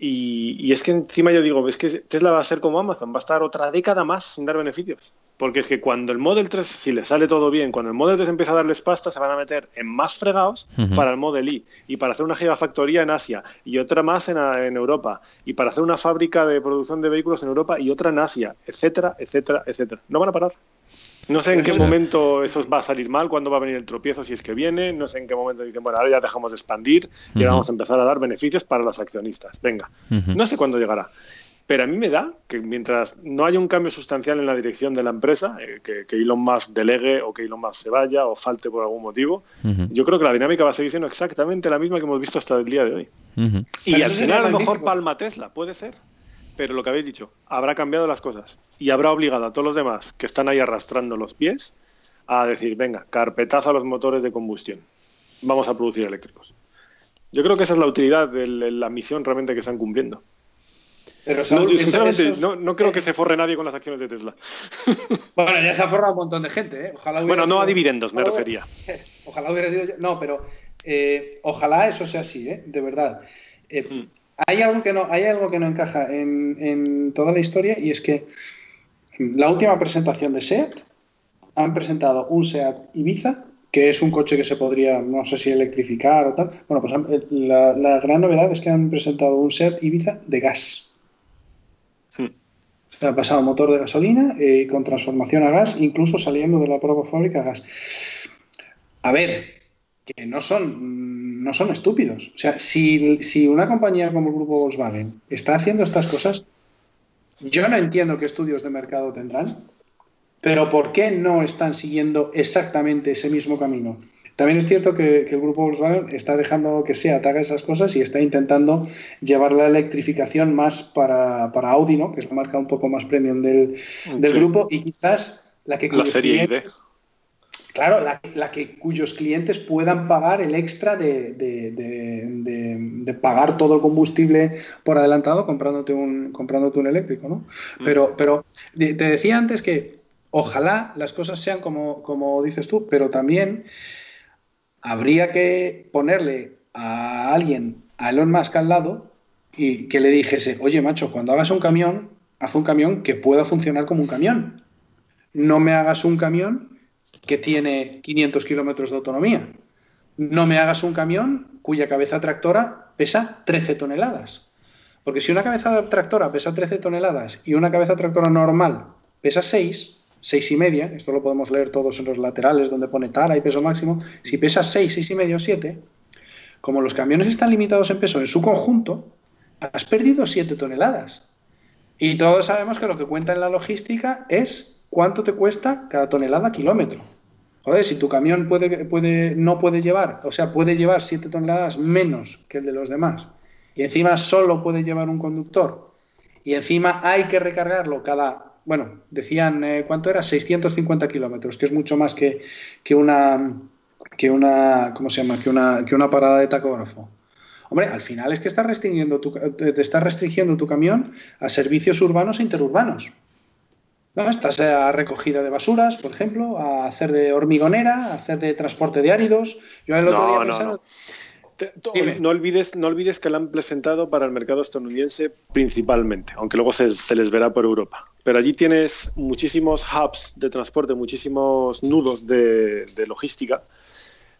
Y, es que encima yo digo, es que Tesla va a ser como Amazon, va a estar otra década más sin dar beneficios. Porque es que cuando el Model 3, si le sale todo bien, cuando el Model 3 empieza a darles pasta, se van a meter en más fregados para el Model Y y para hacer una gigafactoría en Asia y otra más en, en, Europa y para hacer una fábrica de producción de vehículos en Europa y otra en Asia, etcétera, etcétera, etcétera. No van a parar. No sé en qué momento eso va a salir mal, cuándo va a venir el tropiezo, si es que viene. No sé en qué momento dicen, bueno, ahora ya dejamos de expandir y vamos a empezar a dar beneficios para los accionistas. Venga, no sé cuándo llegará. Pero a mí me da que mientras no haya un cambio sustancial en la dirección de la empresa, eh, que, Elon Musk delegue o que Elon Musk se vaya o falte por algún motivo, yo creo que la dinámica va a seguir siendo exactamente la misma que hemos visto hasta el día de hoy. Y al final a lo mejor palma Tesla, puede ser pero lo que habéis dicho, habrá cambiado las cosas y habrá obligado a todos los demás que están ahí arrastrando los pies a decir, venga, carpetazo a los motores de combustión, vamos a producir eléctricos. Yo creo que esa es la utilidad de la misión realmente que están cumpliendo. Pero no, sinceramente, no, creo que se forre nadie con las acciones de Tesla. Bueno, ya se ha forrado un montón de gente. ¿eh? Ojalá bueno, no a dividendos, me refería. Ojalá hubiera sido yo. No, pero eh, ojalá eso sea así, ¿eh? de verdad. Eh, mm. Hay algo que no, hay algo que no encaja en, toda la historia y es que la última presentación de SEAT han presentado un SEAT Ibiza, que es un coche que se podría, no sé si electrificar o tal. Bueno, pues eh, la, gran novedad es que han presentado un SEAT Ibiza de gas. Se ha pasado motor de gasolina eh, con transformación a gas, incluso saliendo de la propia fábrica a gas. A ver, que no son no son estúpidos. O sea, si, si una compañía como el grupo Volkswagen está haciendo estas cosas, yo no entiendo qué estudios de mercado tendrán, pero ¿por qué no están siguiendo exactamente ese mismo camino? También es cierto que, el grupo Volkswagen está dejando que sea haga esas cosas y está intentando llevar la electrificación más para, Audi, ¿no? que es la marca un poco más premium del, grupo, y quizás la que la serie ID Claro, la, que cuyos clientes puedan pagar el extra de, pagar todo el combustible por adelantado comprándote un, comprándote un eléctrico, ¿no? Mm. Pero, pero te decía antes que ojalá las cosas sean como, como dices tú, pero también habría que ponerle a alguien, a Elon Musk al lado, y que le dijese, oye macho, cuando hagas un camión, haz un camión que pueda funcionar como un camión. No me hagas un camión que tiene 500 kilómetros de autonomía. No me hagas un camión cuya cabeza tractora pesa 13 toneladas. Porque si una cabeza tractora pesa 13 toneladas y una cabeza tractora normal pesa 6, 6 y media, esto lo podemos leer todos en los laterales donde pone tara y peso máximo, si pesa 6, 6 y medio, 7, como los camiones están limitados en peso en su conjunto, has perdido 7 toneladas. Y todos sabemos que lo que cuenta en la logística es cuánto te cuesta cada tonelada kilómetro. Joder, si tu camión puede, puede, no puede llevar, o sea, puede llevar 7 toneladas menos que el de los demás, y encima solo puede llevar un conductor, y encima hay que recargarlo cada, bueno, decían, eh, ¿cuánto era? 650 kilómetros, que es mucho más que, que, una, que una, ¿cómo se llama? Que una, que una parada de tacógrafo. Hombre, al final es que estás restringiendo tu, te estás restringiendo tu camión a servicios urbanos e interurbanos. Estás a recogida de basuras, por ejemplo, a hacer de hormigonera, a hacer de transporte de áridos. Yo el otro día no, no. olvides, no olvides que la han presentado para el mercado estadounidense principalmente, aunque luego se, les verá por Europa. Pero allí tienes muchísimos hubs de transporte, muchísimos nudos de, logística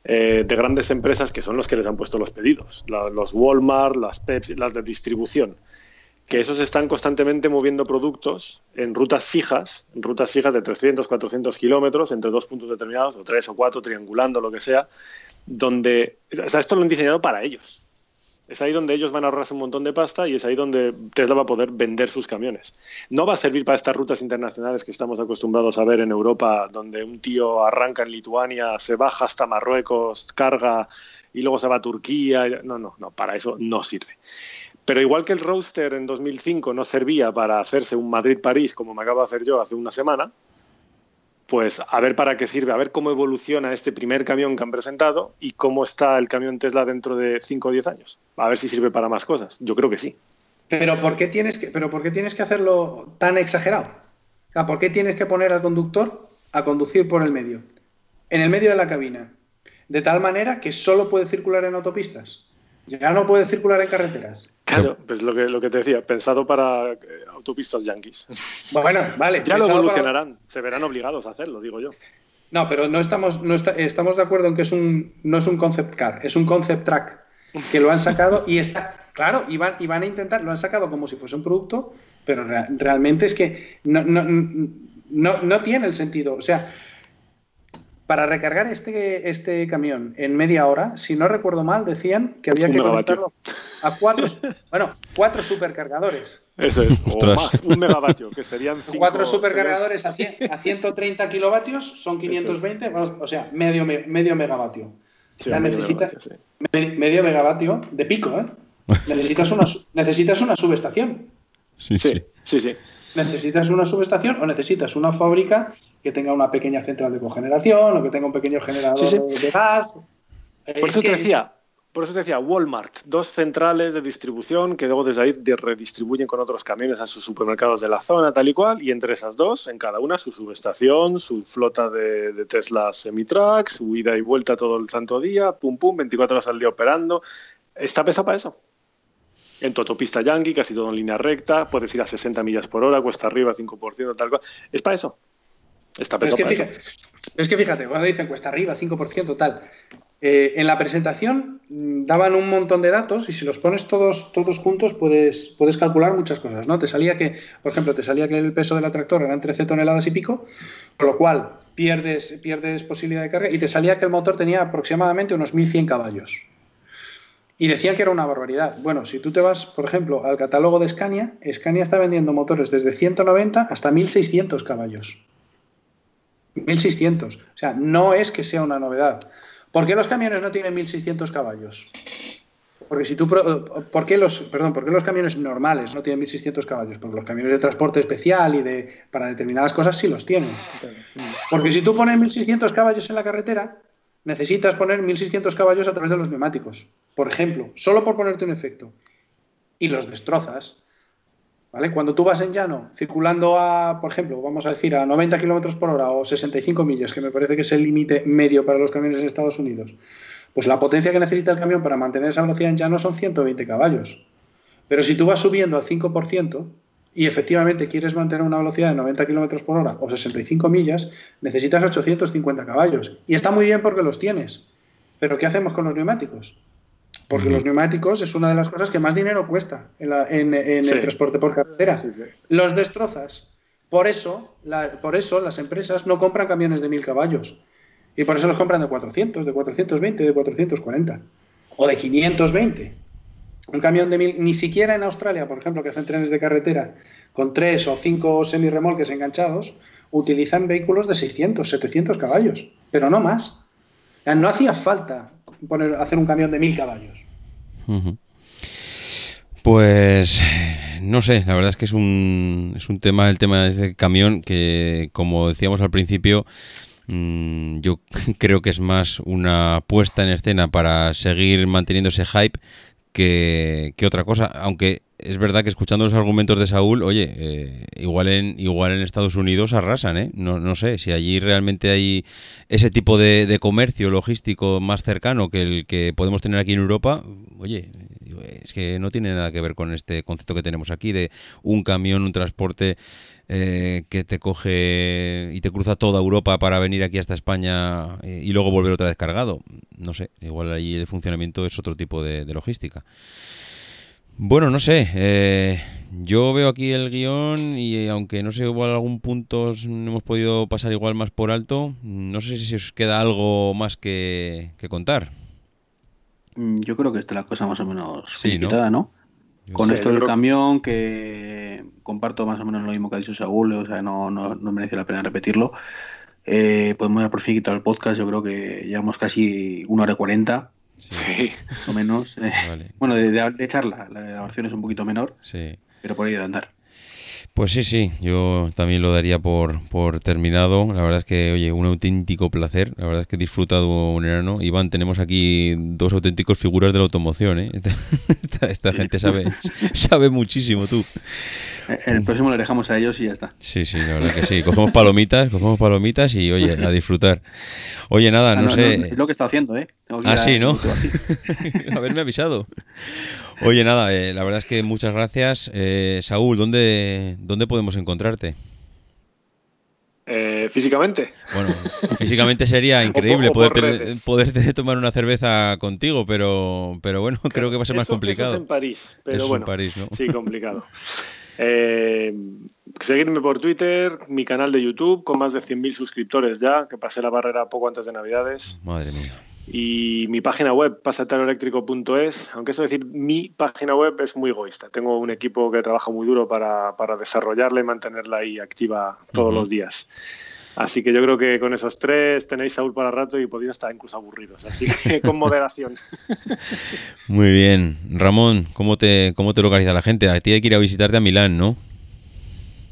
eh, de grandes empresas que son los que les han puesto los pedidos. los Walmart, las Pepsi, las de distribución que esos están constantemente moviendo productos en rutas fijas, en rutas fijas de 300, 400 kilómetros entre dos puntos determinados, o tres o cuatro, triangulando, lo que sea, donde, o sea, esto lo han diseñado para ellos. Es ahí donde ellos van a ahorrarse un montón de pasta y es ahí donde Tesla va a poder vender sus camiones. No va a servir para estas rutas internacionales que estamos acostumbrados a ver en Europa, donde un tío arranca en Lituania, se baja hasta Marruecos, carga y luego se va a Turquía. No, no, no, para eso no sirve. Pero igual que el roadster en 2005 no servía para hacerse un Madrid-París como me acabo de hacer yo hace una semana, pues a ver para qué sirve, a ver cómo evoluciona este primer camión que han presentado y cómo está el camión Tesla dentro de 5 o 10 años. A ver si sirve para más cosas. Yo creo que sí. Pero ¿por qué tienes que, pero ¿por qué tienes que hacerlo tan exagerado? ¿Por qué tienes que poner al conductor a conducir por el medio? En el medio de la cabina. De tal manera que solo puede circular en autopistas. Ya no puede circular en carreteras. Claro, pues lo que, lo que te decía, pensado para eh, autopistas yanquis. Bueno, vale. ya lo evolucionarán, se verán obligados a hacerlo, digo yo. No, pero no estamos, no estamos de acuerdo en que es un, no es un concept car, es un concept track que lo han sacado y está, claro, y van, y van a intentar, lo han sacado como si fuese un producto, pero realmente es que no, no, no, no tiene el sentido. O sea, para recargar este, este camión en media hora, si no recuerdo mal, decían que había que conectarlo a cuatro, bueno, cuatro supercargadores. Eso es, o más, un megavatio, que serían cinco, Cuatro supercargadores a, 130 kilovatios son 520, o sea, medio, medio megavatio. medio, medio megavatio de pico, ¿eh? Necesitas una, necesitas una subestación. sí, sí. sí. ¿Necesitas una subestación o necesitas una fábrica que tenga una pequeña central de cogeneración o que tenga un pequeño generador de gas? Por eso te decía, por eso te decía, Walmart, dos centrales de distribución que luego desde ahí redistribuyen con otros camiones a sus supermercados de la zona, tal y cual, y entre esas dos, en cada una su subestación, su flota de, de Tesla semi-trucks, su ida y vuelta todo el santo día, pum pum, 24 horas al día operando. Está pensado para eso en tu autopista Yankee, casi todo en línea recta, puedes ir a 60 millas por hora, cuesta arriba 5%, tal cual. Es para eso. Está es que, fíjate, es que fíjate, cuando dicen cuesta arriba 5%, tal. Eh, en la presentación mm, daban un montón de datos y si los pones todos, todos juntos puedes, puedes calcular muchas cosas, ¿no? Te salía que, por ejemplo, te salía que el peso de la tractor eran 13 toneladas y pico, con lo cual pierdes, pierdes posibilidad de carga y te salía que el motor tenía aproximadamente unos 1100 caballos. Y decían que era una barbaridad. Bueno, si tú te vas, por ejemplo, al catálogo de Scania, Scania está vendiendo motores desde 190 hasta 1600 caballos. 1600. O sea, no es que sea una novedad. ¿Por qué los camiones no tienen 1600 caballos? porque si tú, ¿por qué los, perdón, ¿por qué los camiones normales no tienen 1600 caballos? Porque los camiones de transporte especial y de para determinadas cosas sí los tienen. Porque si tú pones 1600 caballos en la carretera, necesitas poner 1600 caballos a través de los neumáticos. Por ejemplo, solo por ponerte un efecto. Y los destrozas. ¿Vale? Cuando tú vas en llano, circulando a, por ejemplo, vamos a decir a 90 kilómetros por hora o 65 millas, que me parece que es el límite medio para los camiones en Estados Unidos, pues la potencia que necesita el camión para mantener esa velocidad en llano son 120 caballos. Pero si tú vas subiendo al 5% y efectivamente quieres mantener una velocidad de 90 kilómetros por hora o 65 millas, necesitas 850 caballos. Y está muy bien porque los tienes. Pero ¿qué hacemos con los neumáticos? Porque los neumáticos es una de las cosas que más dinero cuesta en, el transporte por carretera. Los destrozas. Por eso, por eso las empresas no compran camiones de 1000 caballos. Y por eso los compran de 400, de 420, de 440. O de 520. Un camión de 1000, ni siquiera en Australia, por ejemplo, que hacen trenes de carretera con tres o cinco semirremolques enganchados, utilizan vehículos de 600, 700 caballos, pero no más. No hacía falta poner, hacer un camión de mil caballos. Pues no sé, la verdad es que es un, es un tema, el tema de ese camión que, como decíamos al principio, mm, yo creo que es más una puesta en escena para seguir manteniendo ese hype que, que otra cosa, aunque es verdad que escuchando los argumentos de Saúl, oye, eh, igual, en, igual en Estados Unidos arrasan, ¿eh? No, no sé, si allí realmente hay ese tipo de, comercio logístico más cercano que el que podemos tener aquí en Europa, oye, es que no tiene nada que ver con este concepto que tenemos aquí de un camión, un transporte eh, que te coge y te cruza toda Europa para venir aquí hasta España eh, y luego volver otra vez cargado. No sé, igual allí el funcionamiento es otro tipo de logística. Bueno, no sé. Eh, yo veo aquí el guion y aunque no sé, igual algún punto hemos podido pasar igual más por alto, no sé si os queda algo más que, contar. Mm, yo creo que esta es la cosa más o menos sí, ¿no? Con esto del camión, que comparto más o menos lo mismo que ha dicho Saúl, o sea, no, no, merece la pena repetirlo. Eh, podemos dar por fin quitado el podcast, yo creo que llevamos casi una hora y cuarenta. Sí, más o menos. Eh, bueno, de, de, charla, la grabación es un poquito menor, sí. pero por ahí de andar. Pues sí, sí, yo también lo daría por, por terminado. La verdad es que, oye, un auténtico placer. La verdad es que he disfrutado un enano. Iván, tenemos aquí dos auténticos figuras de la automoción, ¿eh? Esta, gente sabe, sabe muchísimo, tú. El próximo le dejamos a ellos y ya está. Sí, sí, la verdad que sí. Cogemos palomitas, cogemos palomitas y, oye, a disfrutar. Oye, nada, ah, no, sé... es lo que está haciendo, ¿eh? Ah, sí, ¿no? Haberme avisado. Oye, nada, eh, la verdad es que muchas gracias. Eh, Saúl, ¿dónde, ¿dónde podemos encontrarte? Eh, físicamente. Bueno, físicamente sería increíble poder, tomar una cerveza contigo, pero, pero bueno, creo que va a ser más complicado. Eso es en París, pero bueno. Sí, complicado. seguidme por Twitter, mi canal de YouTube con más de 100.000 suscriptores ya, que pasé la barrera poco antes de Navidades. Madre mía y mi página web, pasateloeléctrico.es, aunque eso decir mi página web es muy egoísta. Tengo un equipo que trabaja muy duro para, desarrollarla y mantenerla ahí activa todos los días. Así que yo creo que con esos tres tenéis Saúl para rato y podéis estar incluso aburridos. Así que con moderación. Muy bien. Ramón, ¿cómo te, cómo te localiza la gente? A ti hay que ir a visitarte a Milán, ¿no?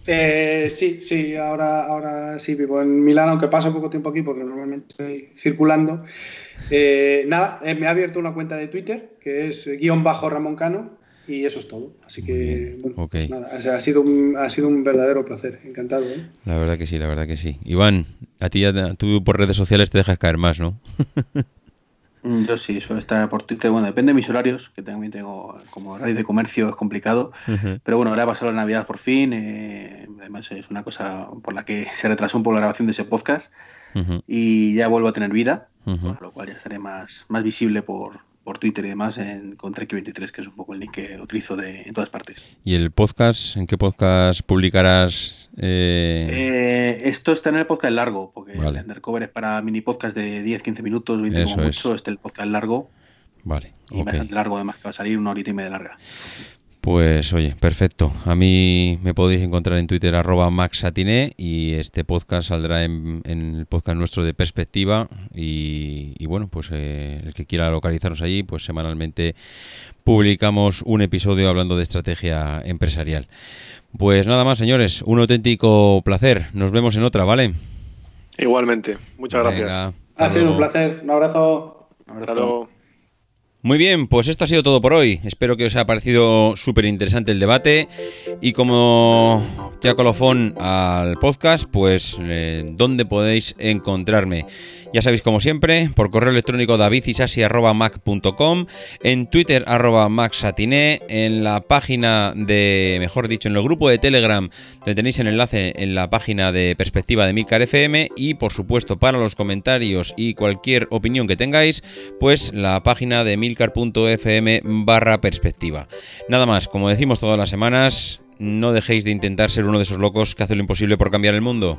Eh, sí, sí, ahora, ahora sí vivo en Milán, aunque paso poco tiempo aquí porque normalmente estoy circulando. Eh, nada, eh, me ha abierto una cuenta de Twitter que es guion bajo Ramón Cano y eso es todo. Así que, bueno, pues nada, ha, sido un, ha sido un verdadero placer, encantado. La verdad que sí, la verdad que sí. Iván, a ti ya, tú por redes sociales te dejas caer más, ¿no? Mm, yo sí, suelo estar por Twitter. Bueno, depende de mis horarios, que también tengo como horario de comercio, es complicado. Pero bueno, ahora ha pasado la Navidad por fin. Eh, además, es una cosa por la que se retrasó un poco la grabación de ese podcast. Y ya vuelvo a tener vida, con lo cual ya estaré más, más visible por, por Twitter y demás en, con Trek23, que es un poco el link que utilizo de, en todas partes. ¿Y el podcast? ¿En qué podcast publicarás? Eh? Eh, esto está en el podcast largo, porque el Undercover es para mini podcast de 10-15 minutos, 20 como mucho. Este es el podcast largo. Vale. Y bastante largo, además, que va a salir una horita y media larga. Pues oye, perfecto. A mí me podéis encontrar en Twitter arroba maxatiné y este podcast saldrá en, el podcast nuestro de perspectiva y, bueno, pues eh, el que quiera localizarnos allí, pues semanalmente publicamos un episodio hablando de estrategia empresarial. Pues nada más, señores, un auténtico placer. Nos vemos en otra, ¿vale? Igualmente. Muchas gracias. Ha sido un placer. Un abrazo. Un abrazo. Muy bien, pues esto ha sido todo por hoy. Espero que os haya parecido súper interesante el debate. Y como ya colofón al podcast, pues eh, ¿dónde podéis encontrarme? Ya sabéis, como siempre, por correo electrónico davidisasi.mac.com, en Twitter arroba maxatiné, en la página de, mejor dicho, en el grupo de Telegram, donde tenéis el enlace en la página de perspectiva de Milcar FM y, por supuesto, para los comentarios y cualquier opinión que tengáis, pues la página de milcar.fm barra perspectiva. Nada más, como decimos todas las semanas, no dejéis de intentar ser uno de esos locos que hace lo imposible por cambiar el mundo.